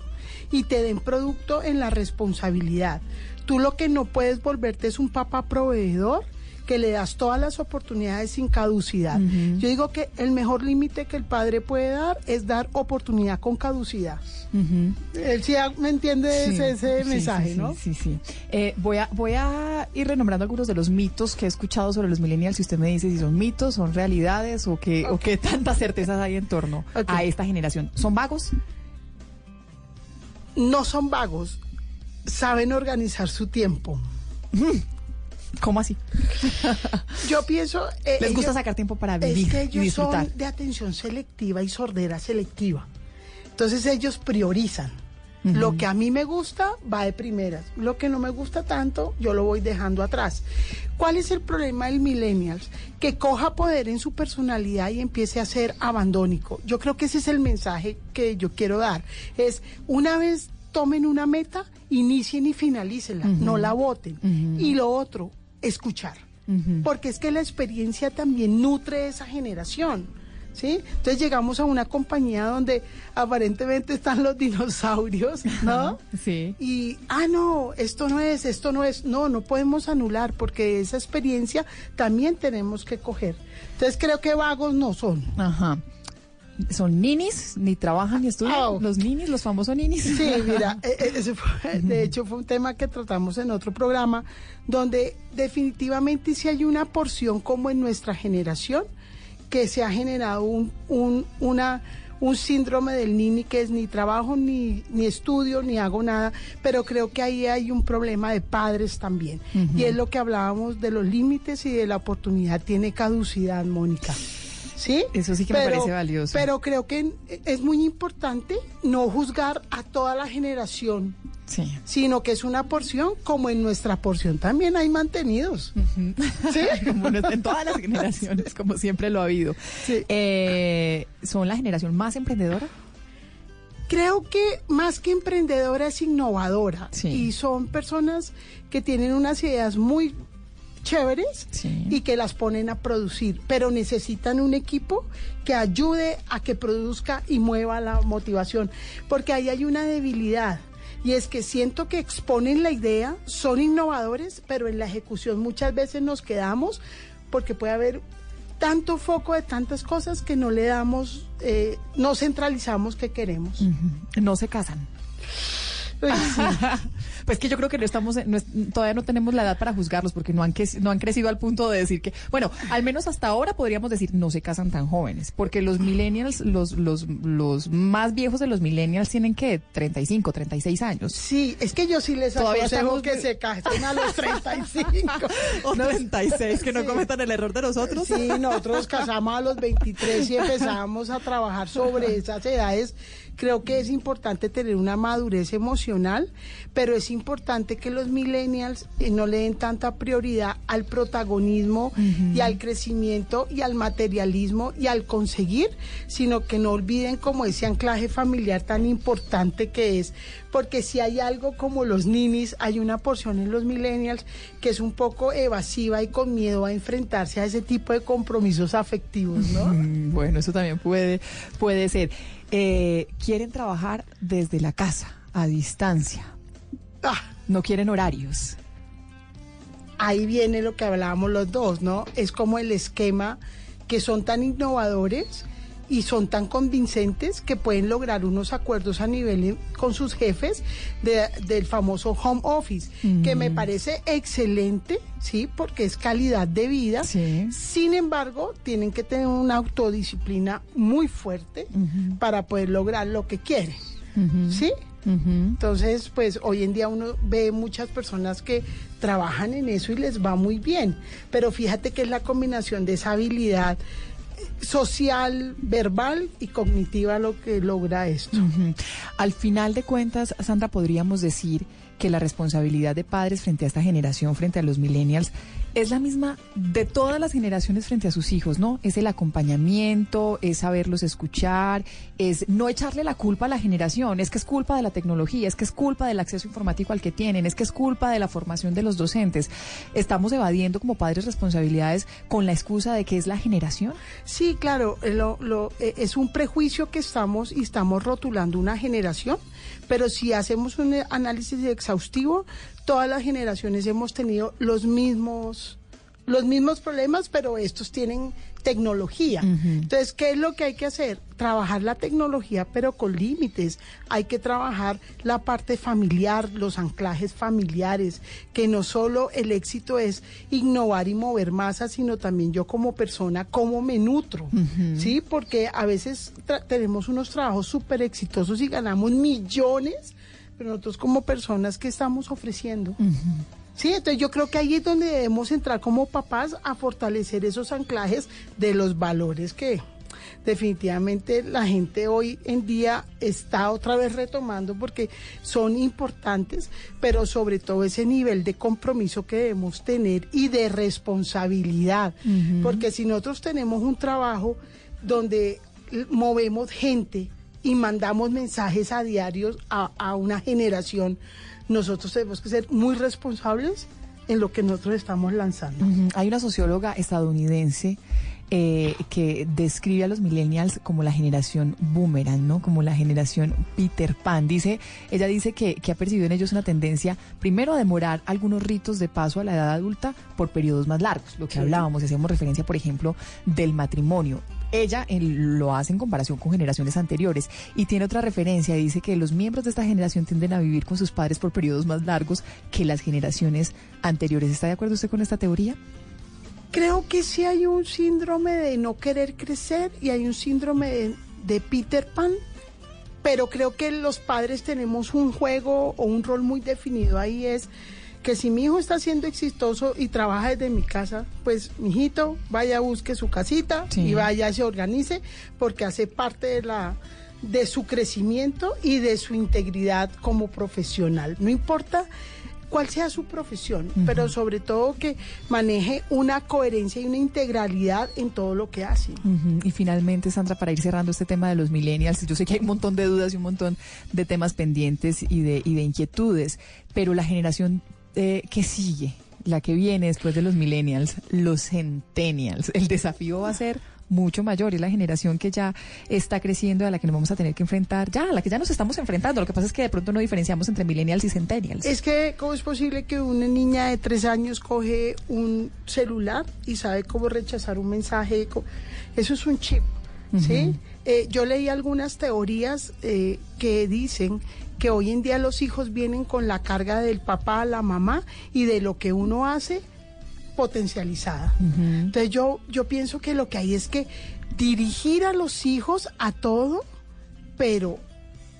y te den producto en la responsabilidad. Tú lo que no puedes volverte es un papá proveedor que le das todas las oportunidades sin caducidad. Yo digo que el mejor límite que el padre puede dar es dar oportunidad con caducidad. Él sí me entiende Sí, ese, ese sí, mensaje, sí, ¿no? Sí, sí. Eh, voy, a, voy a ir renombrando algunos de los mitos que he escuchado sobre los millennials. Si usted me dice si son mitos, son realidades o qué, o qué tantas certezas hay en torno a esta generación. ¿Son vagos? No son vagos, saben organizar su tiempo. ¿Cómo así? Yo pienso... eh, Les gusta ellos- sacar tiempo para Es vivir que y ellos disfrutar. son de atención selectiva y sordera selectiva. Entonces ellos priorizan. Lo que a mí me gusta va de primeras. Lo que no me gusta tanto, yo lo voy dejando atrás. ¿Cuál es el problema del millennials? Que coja poder en su personalidad y empiece a ser abandónico. Yo creo que ese es el mensaje que yo quiero dar. Es una vez tomen una meta, inicien y finalicen no la voten. Y lo otro, escuchar. Porque es que la experiencia también nutre esa generación. ¿Sí? Entonces llegamos a una compañía donde aparentemente están los dinosaurios, ¿no? Sí. Y, ah, no, esto no es, esto no es. No, no podemos anular porque esa experiencia también tenemos que coger. Entonces creo que vagos no son. Ajá. ¿Son ninis? ¿Ni trabajan ni estudian? Ah, ¿Los ninis, los famosos ninis? Sí, mira, eh, eh, ese fue- de hecho fue un tema que tratamos en otro programa, donde definitivamente sí hay una porción como en nuestra generación que se ha generado un, un, una, un síndrome del nini que es ni trabajo, ni, ni estudio, ni hago nada, pero creo que ahí hay un problema de padres también. Y es lo que hablábamos de los límites y de la oportunidad, tiene caducidad, Mónica. ¿Sí? Eso sí que me parece valioso. Pero creo que es muy importante no juzgar a toda la generación, Sí. sino que es una porción, como en nuestra porción también hay mantenidos. ¿Sí? como en todas las generaciones, como siempre lo ha habido. Eh, ¿Son la generación más emprendedora? Creo que más que emprendedora es innovadora y son personas que tienen unas ideas muy chéveres y que las ponen a producir, pero necesitan un equipo que ayude a que produzca y mueva la motivación, porque ahí hay una debilidad. Y es que siento que exponen la idea, son innovadores, pero en la ejecución muchas veces nos quedamos porque puede haber tanto foco de tantas cosas que no le damos, eh, no centralizamos que queremos. No se casan. Uy, sí. Pues que yo creo que no estamos, no es- todavía no tenemos la edad para juzgarlos porque no han, que- no han crecido al punto de decir que, bueno, al menos hasta ahora podríamos decir no se casan tan jóvenes, porque los millennials, los, los, los más viejos de los millennials tienen que 35, 36 años. Sí, es que yo sí les Todavía aconsejo estamos que se casen a los 35. O 36, que no cometan el error de nosotros. Sí, nosotros casamos a los 23 y empezamos a trabajar sobre esas edades. Creo que es importante tener una madurez emocional, pero es importante que los millennials eh, no le den tanta prioridad al protagonismo y al crecimiento y al materialismo y al conseguir, sino que no olviden como ese anclaje familiar tan importante que es, porque si hay algo como los ninis, hay una porción en los millennials que es un poco evasiva y con miedo a enfrentarse a ese tipo de compromisos afectivos, ¿no? Bueno, eso también puede, puede ser. Eh, quieren trabajar desde la casa, a distancia. No quieren horarios. ahí viene lo que hablábamos los dos, ¿no? Es como el esquema que son tan innovadores y son tan convincentes que pueden lograr unos acuerdos a nivel con sus jefes de- del famoso home office, que me parece excelente, ¿sí? Porque es calidad de vida. Sin embargo, tienen que tener una autodisciplina muy fuerte para poder lograr lo que quieren, ¿sí? Entonces, pues hoy en día uno ve muchas personas que trabajan en eso y les va muy bien, pero fíjate que es la combinación de esa habilidad social, verbal y cognitiva lo que logra esto. Al final de cuentas, Sandra, podríamos decir que la responsabilidad de padres frente a esta generación, frente a los millennials, es la misma de todas las generaciones frente a sus hijos, ¿no? Es el acompañamiento, es saberlos escuchar, es no echarle la culpa a la generación, es que es culpa de la tecnología, es que es culpa del acceso informático al que tienen, es que es culpa de la formación de los docentes. Estamos evadiendo como padres responsabilidades con la excusa de que es la generación. Sí, claro, eh, lo- lo- eh, es un prejuicio que estamos y estamos rotulando una generación, pero si hacemos un eh, análisis exhaustivo, todas las generaciones hemos tenido los mismos los mismos problemas, pero estos tienen tecnología. Entonces, ¿qué es lo que hay que hacer? Trabajar la tecnología, pero con límites. Hay que trabajar la parte familiar, los anclajes familiares, que no solo el éxito es innovar y mover masas, sino también yo como persona, cómo me nutro. ¿Sí? Porque a veces tenemos unos trabajos súper exitosos y ganamos millones, pero nosotros como personas, ¿qué estamos ofreciendo? Sí, entonces yo creo que ahí es donde debemos entrar como papás a fortalecer esos anclajes de los valores que definitivamente la gente hoy en día está otra vez retomando porque son importantes, pero sobre todo ese nivel de compromiso que debemos tener y de responsabilidad, porque si nosotros tenemos un trabajo donde movemos gente y mandamos mensajes a diarios a, a una generación, nosotros tenemos que ser muy responsables en lo que nosotros estamos lanzando. Hay una socióloga estadounidense eh, que describe a los millennials como la generación boomerang, ¿no? Como la generación Peter Pan. Dice, ella dice que, que ha percibido en ellos una tendencia, primero, a demorar algunos ritos de paso a la edad adulta por periodos más largos. Lo que hablábamos, hacíamos referencia, por ejemplo, del matrimonio. Ella lo hace en comparación con generaciones anteriores y tiene otra referencia. Dice que los miembros de esta generación tienden a vivir con sus padres por periodos más largos que las generaciones anteriores. ¿Está de acuerdo usted con esta teoría? Creo que sí hay un síndrome de no querer crecer y hay un síndrome de, de Peter Pan, pero creo que los padres tenemos un juego o un rol muy definido ahí es que si mi hijo está siendo exitoso y trabaja desde mi casa, pues mi hijito vaya busque su casita Sí. y vaya se organice porque hace parte de la de su crecimiento y de su integridad como profesional. No importa cuál sea su profesión, pero sobre todo que maneje una coherencia y una integralidad en todo lo que hace. Y finalmente, Sandra, para ir cerrando este tema de los millennials, yo sé que hay un montón de dudas y un montón de temas pendientes y de, y de inquietudes, pero la generación eh, que sigue, la que viene después de los millennials, los centennials, el desafío va a ser mucho mayor, es la generación que ya está creciendo, a la que nos vamos a tener que enfrentar, ya, a la que ya nos estamos enfrentando. Lo que pasa es que de pronto no diferenciamos entre millennials y centennials. Es que, ¿cómo es posible que una niña de tres años coge un celular y sabe cómo rechazar un mensaje? Eso es un chip, ¿sí? Eh, yo leí algunas teorías eh, que dicen que hoy en día los hijos vienen con la carga del papá, la mamá y de lo que uno hace potencializada. Entonces yo, yo pienso que lo que hay es que dirigir a los hijos a todo, pero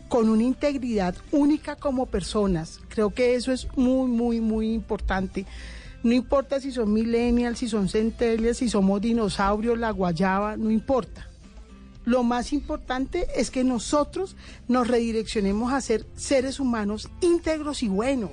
con una integridad única como personas. Creo que eso es muy, muy, muy importante. No importa si son millennials, si son centellas, si somos dinosaurios, la guayaba, no importa. Lo más importante es que nosotros nos redireccionemos a ser seres humanos íntegros y buenos,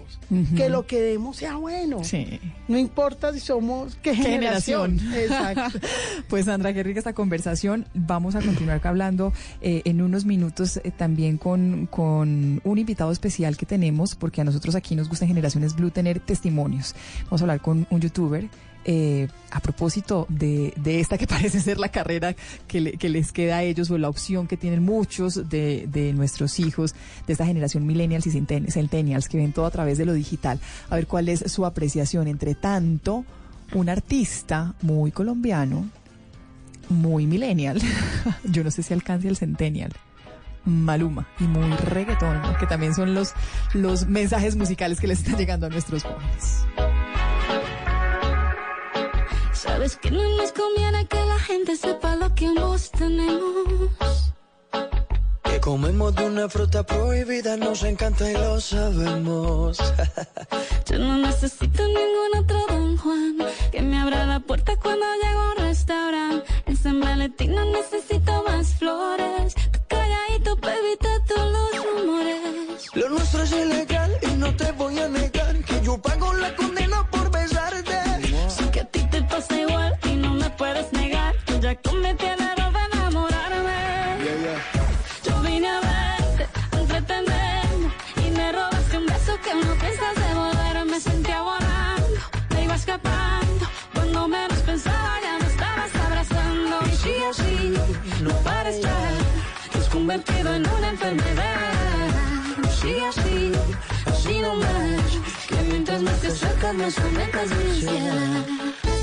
que lo que demos sea bueno. Sí. No importa si somos qué ¿Qué generación. generación? Exacto. Pues Sandra, qué rica esta conversación. Vamos a continuar hablando eh, en unos minutos eh, también con, con un invitado especial que tenemos, porque a nosotros aquí nos gusta en Generaciones Blue tener testimonios. Vamos a hablar con un youtuber. Eh, a propósito de, esta que parece ser la carrera que, le- que les queda a ellos o la opción que tienen muchos de, de nuestros hijos de esta generación millennials y centen- centennials que ven todo a través de lo digital, a ver cuál es su apreciación. Entre tanto, un artista muy colombiano, muy millennial, yo no sé si alcance el centennial, Maluma, y muy reggaetón, que también son los, los mensajes musicales que les están llegando a nuestros jóvenes. Sabes que no nos conviene que la gente sepa lo que ambos tenemos. Que comemos de una fruta prohibida, nos encanta y lo sabemos. Yo no necesito ningún otro Don Juan que me abra la puerta cuando llego a un restaurante. En San Valentín no necesito más flores. Tú calladito, baby, te todos los rumores. Lo nuestro es ilegal y no te voy a negar que yo pago la condena por besarte. Ya cometiste el error de enamorarme. Yo vine a verte, a entretenerme y me robaste un beso que no piensas devolver. Me sentía volando, me iba escapando. Cuando menos pensaba ya me estabas abrazando. Y sigue así, no pares ya. Te has convertido en una enfermedad. Sigue así, así nomás. Que mientras más te acercas me sometas mi ansiedad.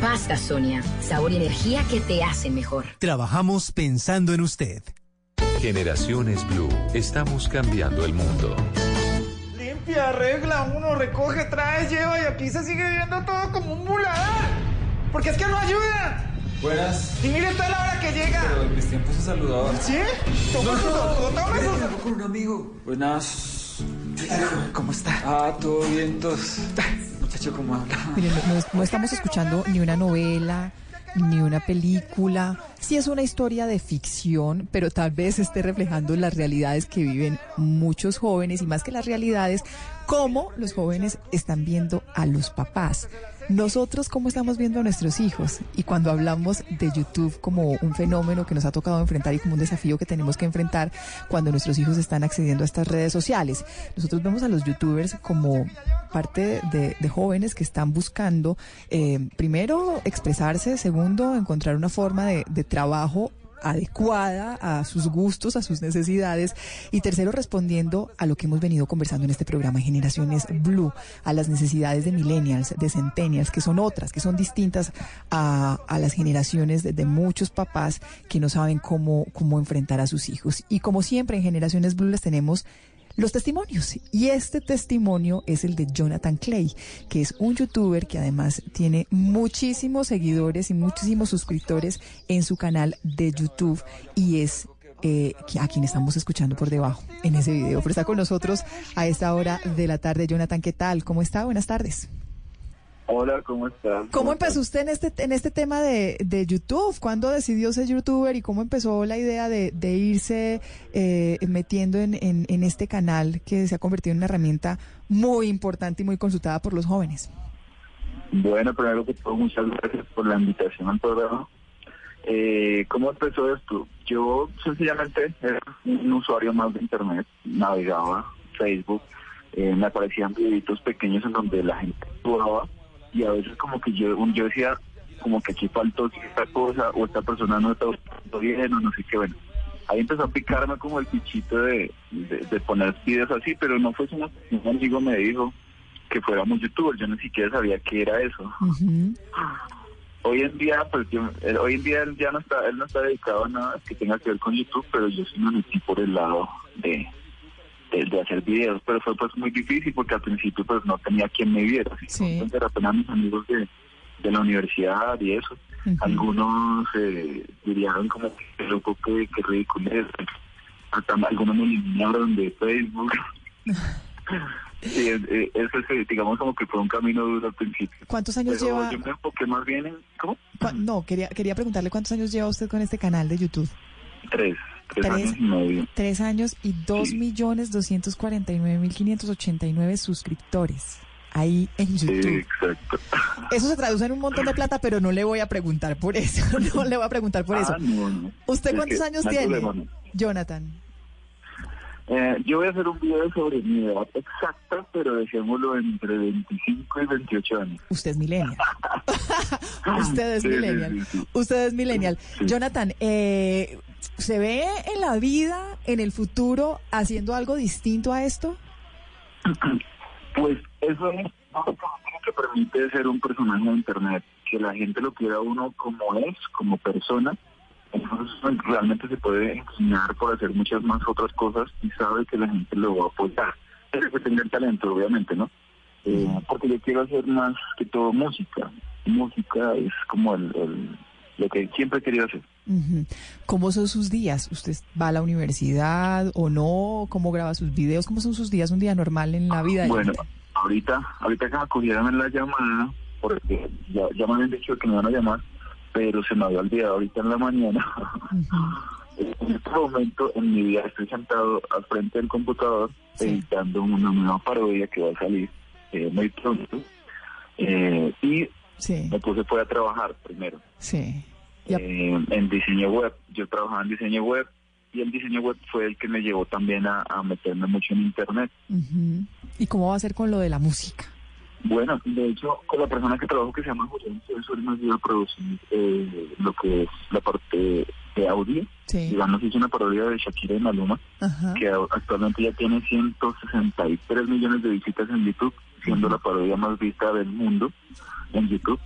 Pasta Sonia, sabor y energía que te hacen mejor. Trabajamos pensando en usted. Generaciones Blue. Estamos cambiando el mundo. Limpia, arregla, uno recoge, trae, lleva y aquí se sigue viendo todo como un muladar. Porque es que no ayuda. Buenas. Y mire toda la hora que llega. Pero en mis tiempos se saludaba. ¿Sí? Toma su saludo, toma su con un amigo. Buenas. ¿Cómo está? Ah, todo bien, todos. Miren, no, no- no estamos escuchando ni una novela, ni una película. Sí es una historia de ficción, pero tal vez esté reflejando las realidades que viven muchos jóvenes y más que las realidades, cómo los jóvenes están viendo a los papás. Nosotros cómo estamos viendo a nuestros hijos y cuando hablamos de YouTube como un fenómeno que nos ha tocado enfrentar y como un desafío que tenemos que enfrentar cuando nuestros hijos están accediendo a estas redes sociales. Nosotros vemos a los youtubers como parte de, jóvenes que están buscando, eh, primero, expresarse, segundo, encontrar una forma de trabajo adecuada a sus gustos, a sus necesidades y tercero respondiendo a lo que hemos venido conversando en este programa Generaciones Blue, a las necesidades de millennials, de centennials, que son otras, que son distintas a, a las generaciones de, de muchos papás que no saben cómo, cómo enfrentar a sus hijos. Y como siempre en Generaciones Blue les tenemos los testimonios. Y este testimonio es el de Jonathan Clay, que es un youtuber que además tiene muchísimos seguidores y muchísimos suscriptores en su canal de YouTube y es eh, a quien estamos escuchando por debajo en ese video. Pero está con nosotros a esta hora de la tarde. Jonathan, ¿qué tal? ¿Cómo está? Buenas tardes. Hola, ¿cómo está? ¿Cómo empezó usted en este, en este tema de, de YouTube? ¿Cuándo decidió ser youtuber y cómo empezó la idea de, de irse eh, metiendo en, en, en este canal que se ha convertido en una herramienta muy importante y muy consultada por los jóvenes? Bueno, primero que todo, muchas gracias por la invitación al programa. Eh, ¿Cómo empezó esto? Yo sencillamente era un usuario más de internet, navegaba Facebook, eh, me aparecían videitos pequeños en donde la gente jugaba y a veces como que yo, yo decía como que aquí faltó esta cosa o esta persona no está bien o no sé qué, bueno. Ahí empezó a picarme como el pichito de, de, de poner videos así, pero no fue sino un amigo me dijo que fuéramos youtubers, yo ni siquiera sabía qué era eso. Hoy en día, pues yo, él- hoy en día él ya no está, él no está dedicado a nada que tenga que ver con YouTube, pero yo sí me metí por el lado de, de, de hacer videos, pero fue pues muy difícil porque al principio pues no tenía quien me viera, así entonces apenas mis amigos de, de la universidad y eso, algunos eh, dirían como que loco, que, que ridículo es, hasta algunos me eliminaron de Facebook. Sí, eso es, eh, digamos como que fue un camino duro al principio. ¿Cuántos años Pero lleva? Yo me enfoqué más bien en, ¿cómo? No, quería, quería preguntarle cuántos años lleva usted con este canal de YouTube. Tres, tres, Tres. años y medio. Tres años y dos millones doscientos cuarenta y nueve mil quinientos ochenta y nueve suscriptores ahí en Sí, YouTube. exacto. Eso se traduce en un montón de plata, pero no le voy a preguntar por eso. No le voy a preguntar por eso. Ah, no, no. ¿Usted Es cuántos años tiene, problema, no. Jonathan? Eh, yo voy a hacer un video sobre mi edad exacta, pero dejémoslo entre 25 y 28 años. Usted es millennial. Usted es Sí, millennial. sí, sí. Usted es millennial. Jonathan, eh, ¿se ve en la vida, en el futuro, haciendo algo distinto a esto? Pues eso es lo que permite ser un personaje de Internet, que la gente lo quiera uno como es, como persona. Entonces pues, realmente se puede enseñar por hacer muchas más otras cosas y sabe que la gente lo va a apoyar. Es que tenga el talento, obviamente, ¿no? Eh, porque yo quiero hacer más que todo música. Música es como el, el- lo que siempre he querido hacer. ¿Cómo son sus días? ¿Usted va a la universidad o no? ¿Cómo graba sus videos? ¿Cómo son sus días? Un día normal en la vida. Bueno, ahorita, ahorita que me en la llamada, porque ya, ya me habían dicho que me van a llamar, pero se me había olvidado ahorita en la mañana. en este momento en mi vida estoy sentado al frente del computador editando una nueva parodia que va a salir eh, muy pronto. Eh, y Sí. me puse fue a trabajar primero Sí. eh, en diseño web. Yo trabajaba en diseño web y el diseño web fue el que me llevó también a, a meterme mucho en internet. ¿Y cómo va a ser con lo de la música? Bueno, de hecho, con la persona que trabajo que se llama Julián él me ayuda a producir eh, lo que es la parte de audio. Sí. Digamos, hice una parodia de Shakira y Maluma, Ajá. que actualmente ya tiene 163 millones de visitas en YouTube, siendo la parodia más vista del mundo en YouTube.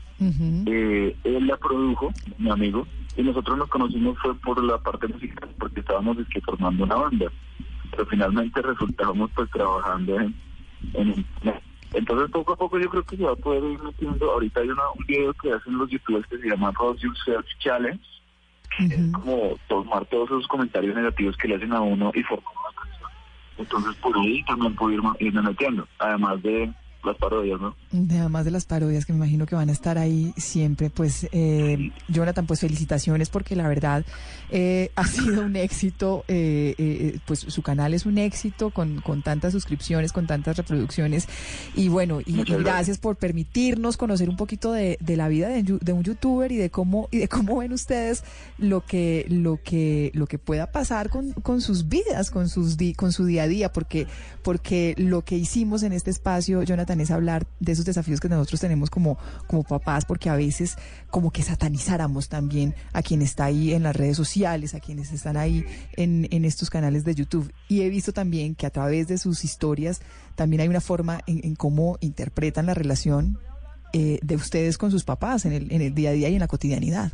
Eh, él la produjo, mi amigo, y nosotros nos conocimos fue por la parte musical, porque estábamos es que, formando una banda. Pero finalmente resultábamos pues trabajando en, en internet. Entonces poco a poco yo creo que se va a poder ir metiendo. Ahorita hay una, un video que hacen los youtubers que se llama Roast Yourself Challenge, que es como tomar todos esos comentarios negativos que le hacen a uno y formar una canción. Entonces por ahí también puedo irme, irme metiendo, además de las parodias, ¿no? De- Además de las parodias que me imagino que van a estar ahí siempre, pues eh, Jonathan, pues felicitaciones porque la verdad eh, ha sido un éxito, eh, eh, pues su canal es un éxito con, con tantas suscripciones, con tantas reproducciones y bueno, y, gracias. gracias. por permitirnos conocer un poquito de, de la vida de, de un youtuber y de cómo y de cómo ven ustedes lo que lo que lo que pueda pasar con, con sus vidas, con sus di- con su día a día, porque porque lo que hicimos en este espacio, Jonathan, es hablar de esos desafíos que nosotros tenemos como, como papás, porque a veces como que satanizáramos también a quien está ahí en las redes sociales, a quienes están ahí en, en estos canales de YouTube. Y he visto también que a través de sus historias también hay una forma en, en cómo interpretan la relación eh, de ustedes con sus papás en el, en el día a día y en la cotidianidad.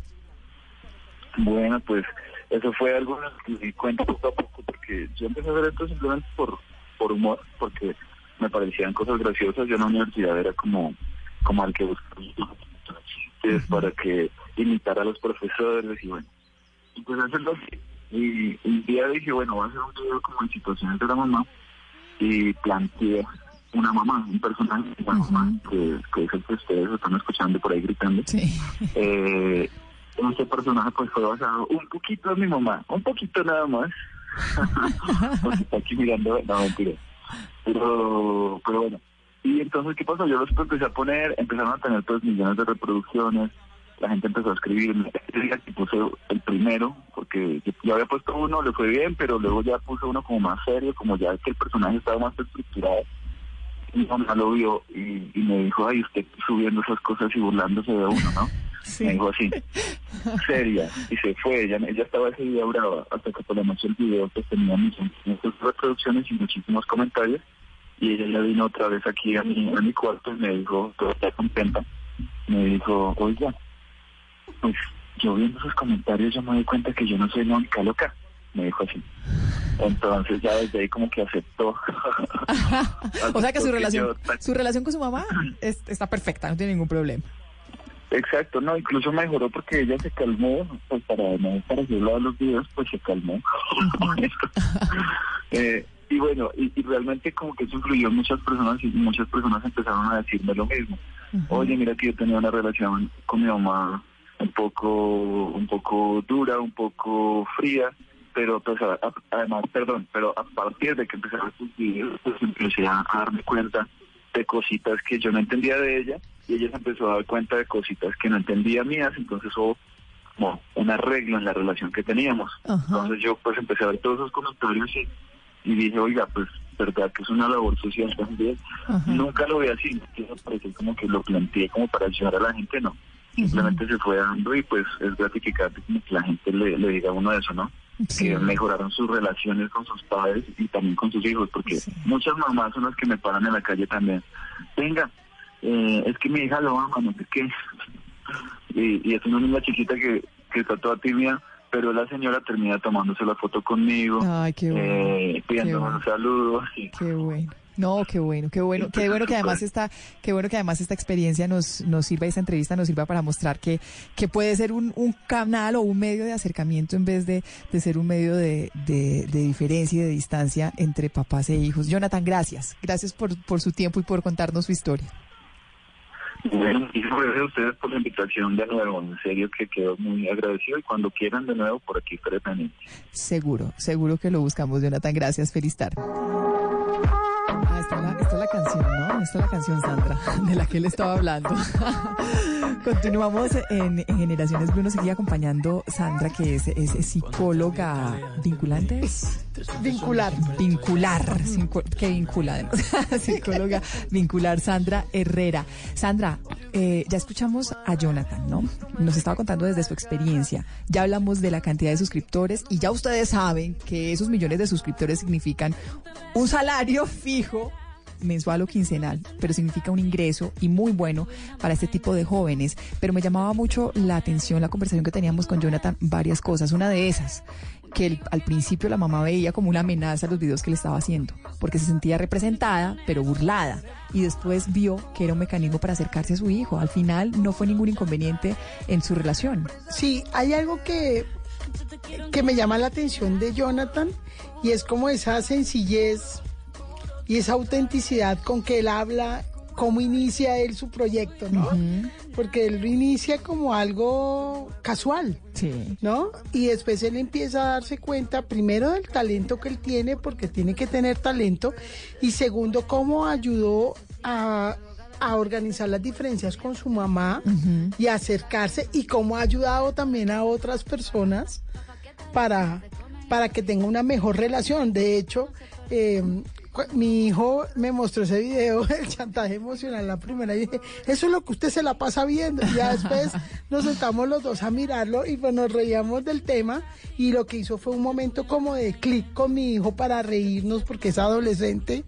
Bueno, pues eso fue algo que me di poco a poco, porque yo empecé a hacer esto simplemente por, por humor, porque me parecían cosas graciosas. Yo en la universidad era como, como al que buscaba chistes para que imitar a los profesores y bueno, y pues hacerlo así. Y un día dije, bueno, voy a hacer un video como en situaciones de la mamá y planteé una mamá, un personaje la mamá, que, que es el que ustedes están escuchando por ahí gritando. Eh, ese personaje pues fue basado un poquito en mi mamá, un poquito nada más. Porque está aquí mirando, no mentira. Pero, pero bueno. Y entonces, ¿qué pasó? Yo los empecé a poner, empezaron a tener pues millones de reproducciones. la gente empezó a escribirme. Ese día que puse el primero, porque yo había puesto uno, le fue bien, pero luego ya puse uno como más serio, como ya que el personaje estaba más estructurado. Mi mamá lo vio y, y me dijo, ay, usted subiendo esas cosas y burlándose de uno, ¿no? Me dijo así, seria, y se fue. Ella, ella estaba ese día brava, hasta que por la noche el video pues tenía muchas reproducciones y muchísimos comentarios. Y ella ya vino otra vez aquí a mi, a mi cuarto y me dijo, todo está contenta. Me dijo, oiga, pues yo viendo esos comentarios yo me doy cuenta que yo no soy la única loca. Me dijo así. Entonces ya desde ahí como que aceptó. o sea que su relación, su relación con su mamá es- está perfecta, no tiene ningún problema. Exacto, no, incluso mejoró porque ella se calmó, pues para no para yo de los videos, pues se calmó. Eh, y bueno, y, y realmente como que eso influyó en muchas personas y muchas personas empezaron a decirme lo mismo. Oye, mira que yo tenía una relación con mi mamá un poco, un poco dura, un poco fría, pero pues a- a- además, perdón, pero a partir de que sus videos, pues empecé a, a darme cuenta de cositas que yo no entendía de ella y ella se empezó a dar cuenta de cositas que no entendía mías, entonces hubo como un arreglo en la relación que teníamos. Entonces yo pues empecé a ver todos esos comentarios y, y dije, oiga, pues verdad que es una labor social también. Nunca lo vi así, parece como que lo planteé como para ayudar a la gente, no. Simplemente se fue dando y pues es gratificante que la gente le, le diga a uno eso, ¿no? Que mejoraron sus relaciones con sus padres y también con sus hijos, porque muchas mamás son las que me paran en la calle también. Venga, eh, es que mi hija lo ama, no sé qué. Y, y es una niña chiquita que, que está toda tímida, pero la señora termina tomándose la foto conmigo, Ay, qué bueno. eh, pidiéndome bueno. un saludo. y- Qué bueno. No, qué bueno, qué bueno, qué bueno que además esta, qué bueno que además esta experiencia nos, nos sirva, esta entrevista nos sirva para mostrar que, que puede ser un, un canal o un medio de acercamiento en vez de, de ser un medio de, de, de diferencia y de distancia entre papás e hijos. Jonathan, gracias. Gracias por, por su tiempo y por contarnos su historia. Bueno, y gracias a ustedes por la invitación de nuevo. En serio que quedo muy agradecido y cuando quieran de nuevo por aquí estaré. Seguro, seguro que lo buscamos, Jonathan. Gracias, feliz tarde. Esta es la canción, Sandra, de la que él estaba hablando. Continuamos en, en Generaciones Blue. Nos acompañando Sandra, que es, es psicóloga vinculante. Vincular. Vincular. ¿Qué vincula? psicóloga vincular, Sandra Herrera. Sandra, eh, ya escuchamos a Jonathan, ¿no? Nos estaba contando desde su experiencia. Ya hablamos de la cantidad de suscriptores y ya ustedes saben que esos millones de suscriptores significan un salario fijo mensual o quincenal, pero significa un ingreso y muy bueno para este tipo de jóvenes. Pero me llamaba mucho la atención la conversación que teníamos con Jonathan, varias cosas. Una de esas, que el- al principio la mamá veía como una amenaza los videos que le estaba haciendo, porque se sentía representada, pero burlada. Y después vio que era un mecanismo para acercarse a su hijo. Al final no fue ningún inconveniente en su relación. Sí, hay algo que, que me llama la atención de Jonathan y es como esa sencillez y esa autenticidad con que él habla, cómo inicia él su proyecto, ¿no? Porque él lo inicia como algo casual, ¿no? Y después él empieza a darse cuenta, primero, del talento que él tiene, porque tiene que tener talento, y segundo, cómo ayudó a, a organizar las diferencias con su mamá y a acercarse, y cómo ha ayudado también a otras personas para, para que tenga una mejor relación. De hecho, eh, mi hijo me mostró ese video, el chantaje emocional, la primera, y dije, eso es lo que usted se la pasa viendo. Y ya después nos sentamos los dos a mirarlo y pues nos reíamos del tema. Y lo que hizo fue un momento como de clic con mi hijo para reírnos porque es adolescente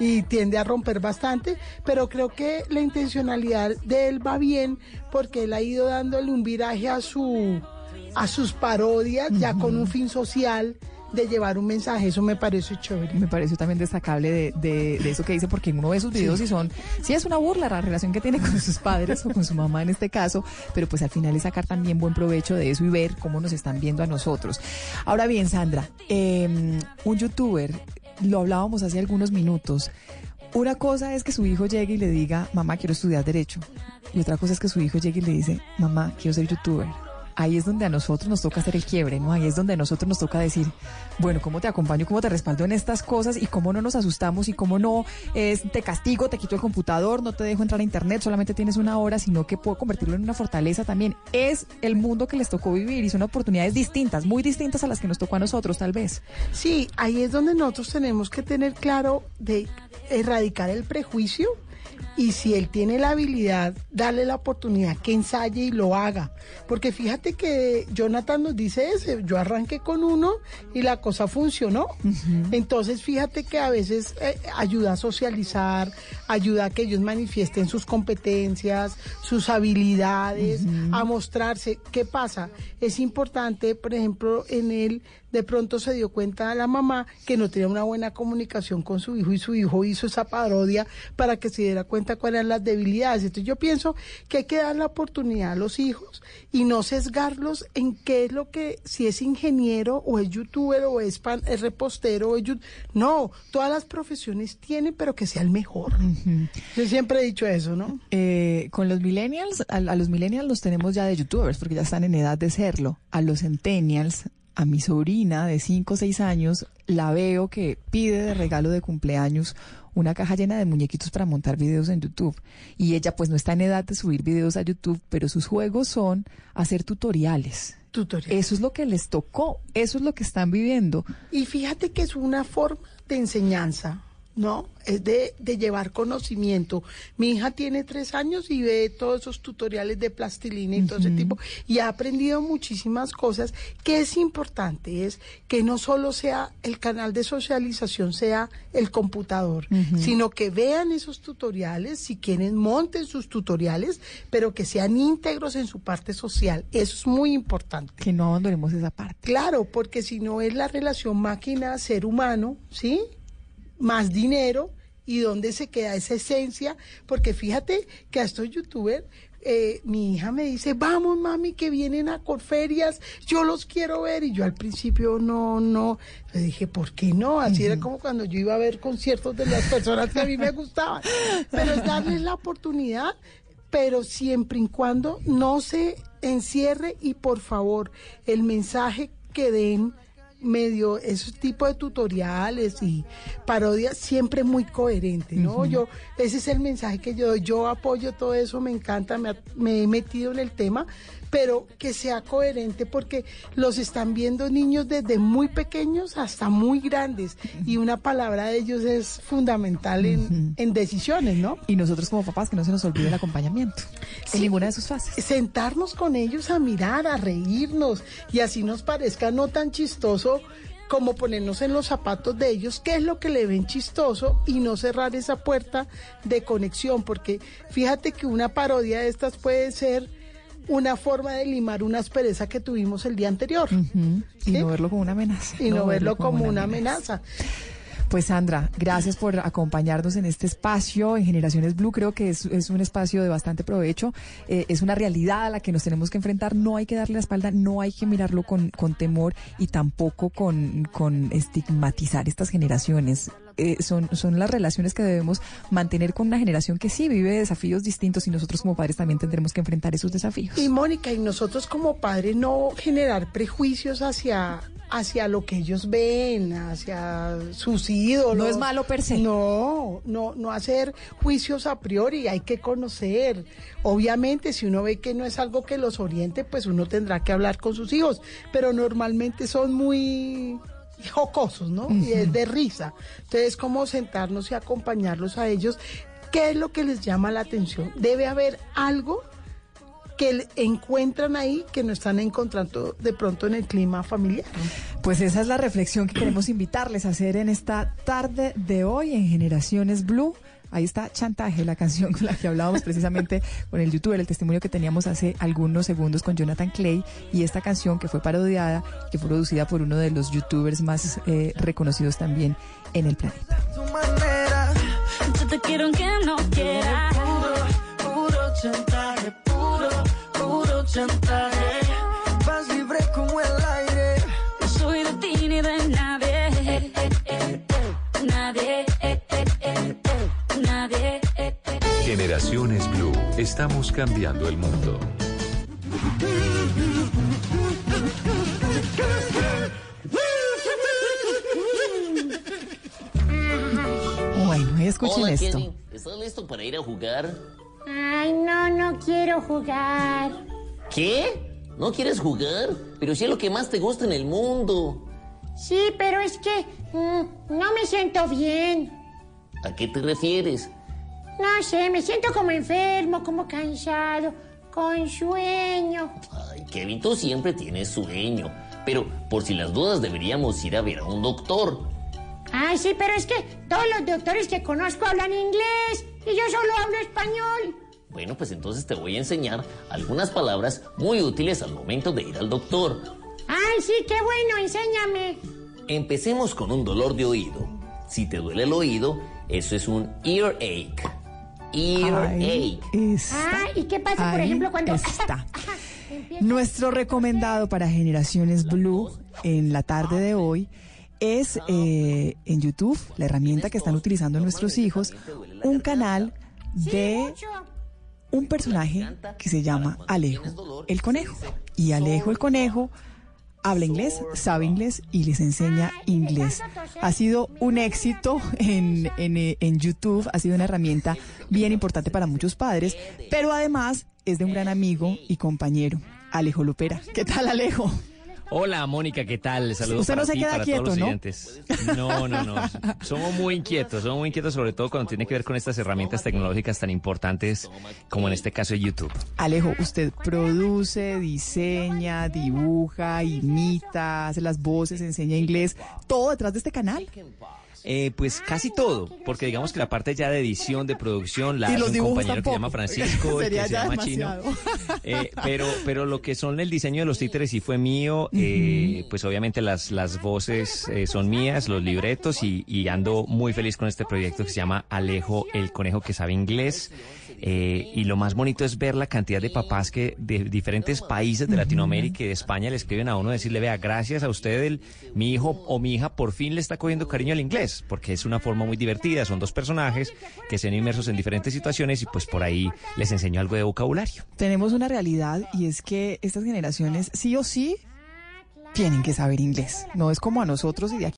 y tiende a romper bastante, pero creo que la intencionalidad de él va bien porque él ha ido dándole un viraje a su a sus parodias ya con un fin social de llevar un mensaje, eso me parece chévere. Me pareció también destacable de, de- de eso que dice, porque uno ve sus videos Sí. y son, sí es una burla la relación que tiene con sus padres o con su mamá en este caso, pero pues al final es sacar también buen provecho de eso y ver cómo nos están viendo a nosotros. Ahora bien, Sandra, eh, un youtuber, lo hablábamos hace algunos minutos, una cosa es que su hijo llegue y le diga, mamá, quiero estudiar derecho. Y otra cosa es que su hijo llegue y le dice, mamá, quiero ser youtuber. Ahí es donde a nosotros nos toca hacer el quiebre, ¿no? Ahí es donde a nosotros nos toca decir, bueno, ¿cómo te acompaño, cómo te respaldo en estas cosas y cómo no nos asustamos y cómo no es, te castigo, te quito el computador, no te dejo entrar a internet, solamente tienes una hora, sino que puedo convertirlo en una fortaleza también. Es el mundo que les tocó vivir y son oportunidades distintas, muy distintas a las que nos tocó a nosotros, tal vez. Sí, ahí es donde nosotros tenemos que tener claro de erradicar el prejuicio y si él tiene la habilidad, darle la oportunidad que ensaye y lo haga. Porque fíjate que Jonathan nos dice ese, yo arranqué con uno y la cosa funcionó. Entonces fíjate que a veces eh, ayuda a socializar, ayuda a que ellos manifiesten sus competencias, sus habilidades, a mostrarse. ¿Qué pasa? Es importante, por ejemplo, en él de pronto se dio cuenta la mamá que no tenía una buena comunicación con su hijo y su hijo hizo esa parodia para que se diera cuenta cuáles eran las debilidades. Entonces yo pienso que hay que dar la oportunidad a los hijos y no sesgarlos en qué es lo que, si es ingeniero o es youtuber o es, pan, es repostero o es No, todas las profesiones tienen, pero que sea el mejor. Yo siempre he dicho eso, ¿no? Eh, con los millennials, a, a los millennials los tenemos ya de youtubers porque ya están en edad de serlo. A los centennials a mi sobrina de 5 o 6 años la veo que pide de regalo de cumpleaños una caja llena de muñequitos para montar videos en YouTube. Y ella pues no está en edad de subir videos a YouTube, pero sus juegos son hacer tutoriales. Tutoriales. Eso es lo que les tocó, eso es lo que están viviendo. Y fíjate que es una forma de enseñanza. ¿No? Es de, de, llevar conocimiento. Mi hija tiene tres años y ve todos esos tutoriales de plastilina y todo ese tipo y ha aprendido muchísimas cosas. que es importante? Es que no solo sea el canal de socialización, sea el computador, sino que vean esos tutoriales, si quieren monten sus tutoriales, pero que sean íntegros en su parte social. Eso es muy importante. Que no abandonemos esa parte. Claro, porque si no es la relación máquina-ser humano, ¿sí? Más dinero y dónde se queda esa esencia, porque fíjate que a estos youtubers, eh, mi hija me dice, vamos mami, que vienen a Corferias, yo los quiero ver, y yo al principio no, no, le dije, ¿por qué no? Así era como cuando yo iba a ver conciertos de las personas que a mí me gustaban, pero es darles la oportunidad, pero siempre y cuando no se encierre y por favor, el mensaje que den medio ese tipo de tutoriales y parodias siempre muy coherente, ¿no? Yo ese es el mensaje que yo doy. Yo apoyo todo eso, me encanta, me, me, he metido en el tema, pero que sea coherente porque los están viendo niños desde muy pequeños hasta muy grandes y una palabra de ellos es fundamental en, en decisiones, ¿no? Y nosotros como papás que no se nos olvide el acompañamiento en ninguna de sus fases. Sentarnos con ellos a mirar, a reírnos y así nos parezca no tan chistoso como ponernos en los zapatos de ellos, qué es lo que le ven chistoso y no cerrar esa puerta de conexión, porque fíjate que una parodia de estas puede ser una forma de limar una aspereza que tuvimos el día anterior. Y no verlo como una amenaza. Y no, verlo, como, una amenaza. Pues Sandra, gracias por acompañarnos en este espacio en Generaciones Blue. Creo que es, un espacio de bastante provecho. Eh, es una realidad a la que nos tenemos que enfrentar. No hay que darle la espalda, no hay que mirarlo con, con temor y tampoco con, con estigmatizar estas generaciones. Eh, son, son las relaciones que debemos mantener con una generación que sí vive desafíos distintos y nosotros como padres también tendremos que enfrentar esos desafíos. Y Mónica, y nosotros como padres no generar prejuicios hacia hacia lo que ellos ven, hacia sus ídolos. No es malo per se. No, no, no hacer juicios a priori, hay que conocer. Obviamente, si uno ve que no es algo que los oriente, pues uno tendrá que hablar con sus hijos, pero normalmente son muy jocosos, ¿no? Y es de risa. Entonces, como sentarnos y acompañarlos a ellos. ¿Qué es lo que les llama la atención? Debe haber algo que encuentran ahí que no están encontrando de pronto en el clima familiar. Pues esa es la reflexión que queremos invitarles a hacer en esta tarde de hoy en Generaciones Blue. Ahí está Chantaje, la canción con la que hablábamos precisamente con el youtuber, el testimonio que teníamos hace algunos segundos con Jonathan Clay y esta canción que fue parodiada, que fue producida por uno de los youtubers más eh, reconocidos también en el planeta. Yo te quiero aunque no quiera. Puro, puro chantaje, puro, puro chantaje. Vas libre como el aire. No soy de ti ni de nadie. Nadie. Generaciones Blue, estamos cambiando el mundo. Bueno, escuchen esto. ¿Estás listo para ir a jugar? Ay, no, no quiero jugar. ¿Qué? ¿No quieres jugar? Pero si es lo que más te gusta en el mundo. Sí, pero es que mm, no me siento bien. ¿A qué te refieres? No sé, me siento como enfermo, como cansado, con sueño. Ay, Kevin, tú siempre tienes sueño. Pero por si las dudas deberíamos ir a ver a un doctor. Ay, sí, pero es que todos los doctores que conozco hablan inglés y yo solo hablo español. Bueno, pues entonces te voy a enseñar algunas palabras muy útiles al momento de ir al doctor. Ay, sí, qué bueno, enséñame. Empecemos con un dolor de oído. Si te duele el oído, eso es un earache. Earache. Ah, ¿y qué pasa, por ejemplo, cuando... está. Nuestro recomendado para Generaciones Blue en la tarde de hoy es eh, en YouTube, la herramienta que están utilizando nuestros hijos, un canal de un personaje que se llama Alejo el Conejo. Y Alejo el Conejo habla inglés, sabe inglés y les enseña inglés. Ha sido un éxito en, en, en YouTube, ha sido una herramienta bien importante para muchos padres, pero además es de un gran amigo y compañero, Alejo Lupera. ¿Qué tal, Alejo? Hola, Mónica, ¿qué tal? Saludos Usted no para se ti, queda para quieto, todos los ¿no? oyentes. No, no, no. Somos muy inquietos, somos muy inquietos sobre todo cuando tiene que ver con estas herramientas tecnológicas tan importantes como en este caso YouTube. Alejo, usted produce, diseña, dibuja, imita, hace las voces, enseña inglés, todo detrás de este canal. Eh, pues casi todo, porque digamos que la parte ya de edición, de producción, la hace un compañero que se llama. Francisco, que se llama Chino. Eh, pero, pero lo que son el diseño de los títeres sí fue mío, eh, pues obviamente las, las voces eh, son mías, los libretos y, y ando muy feliz con este proyecto que se llama Alejo el Conejo que sabe inglés. Eh, y lo más bonito es ver la cantidad de papás que de diferentes países de Latinoamérica y de España le escriben a uno decirle, vea, gracias a usted, mi hijo o mi hija por fin le está cogiendo cariño al inglés, porque es una forma muy divertida, son dos personajes que se ven inmersos en diferentes situaciones y pues por ahí les enseño algo de vocabulario. Tenemos una realidad y es que estas generaciones sí o sí tienen que saber inglés. No es como a nosotros y de aquí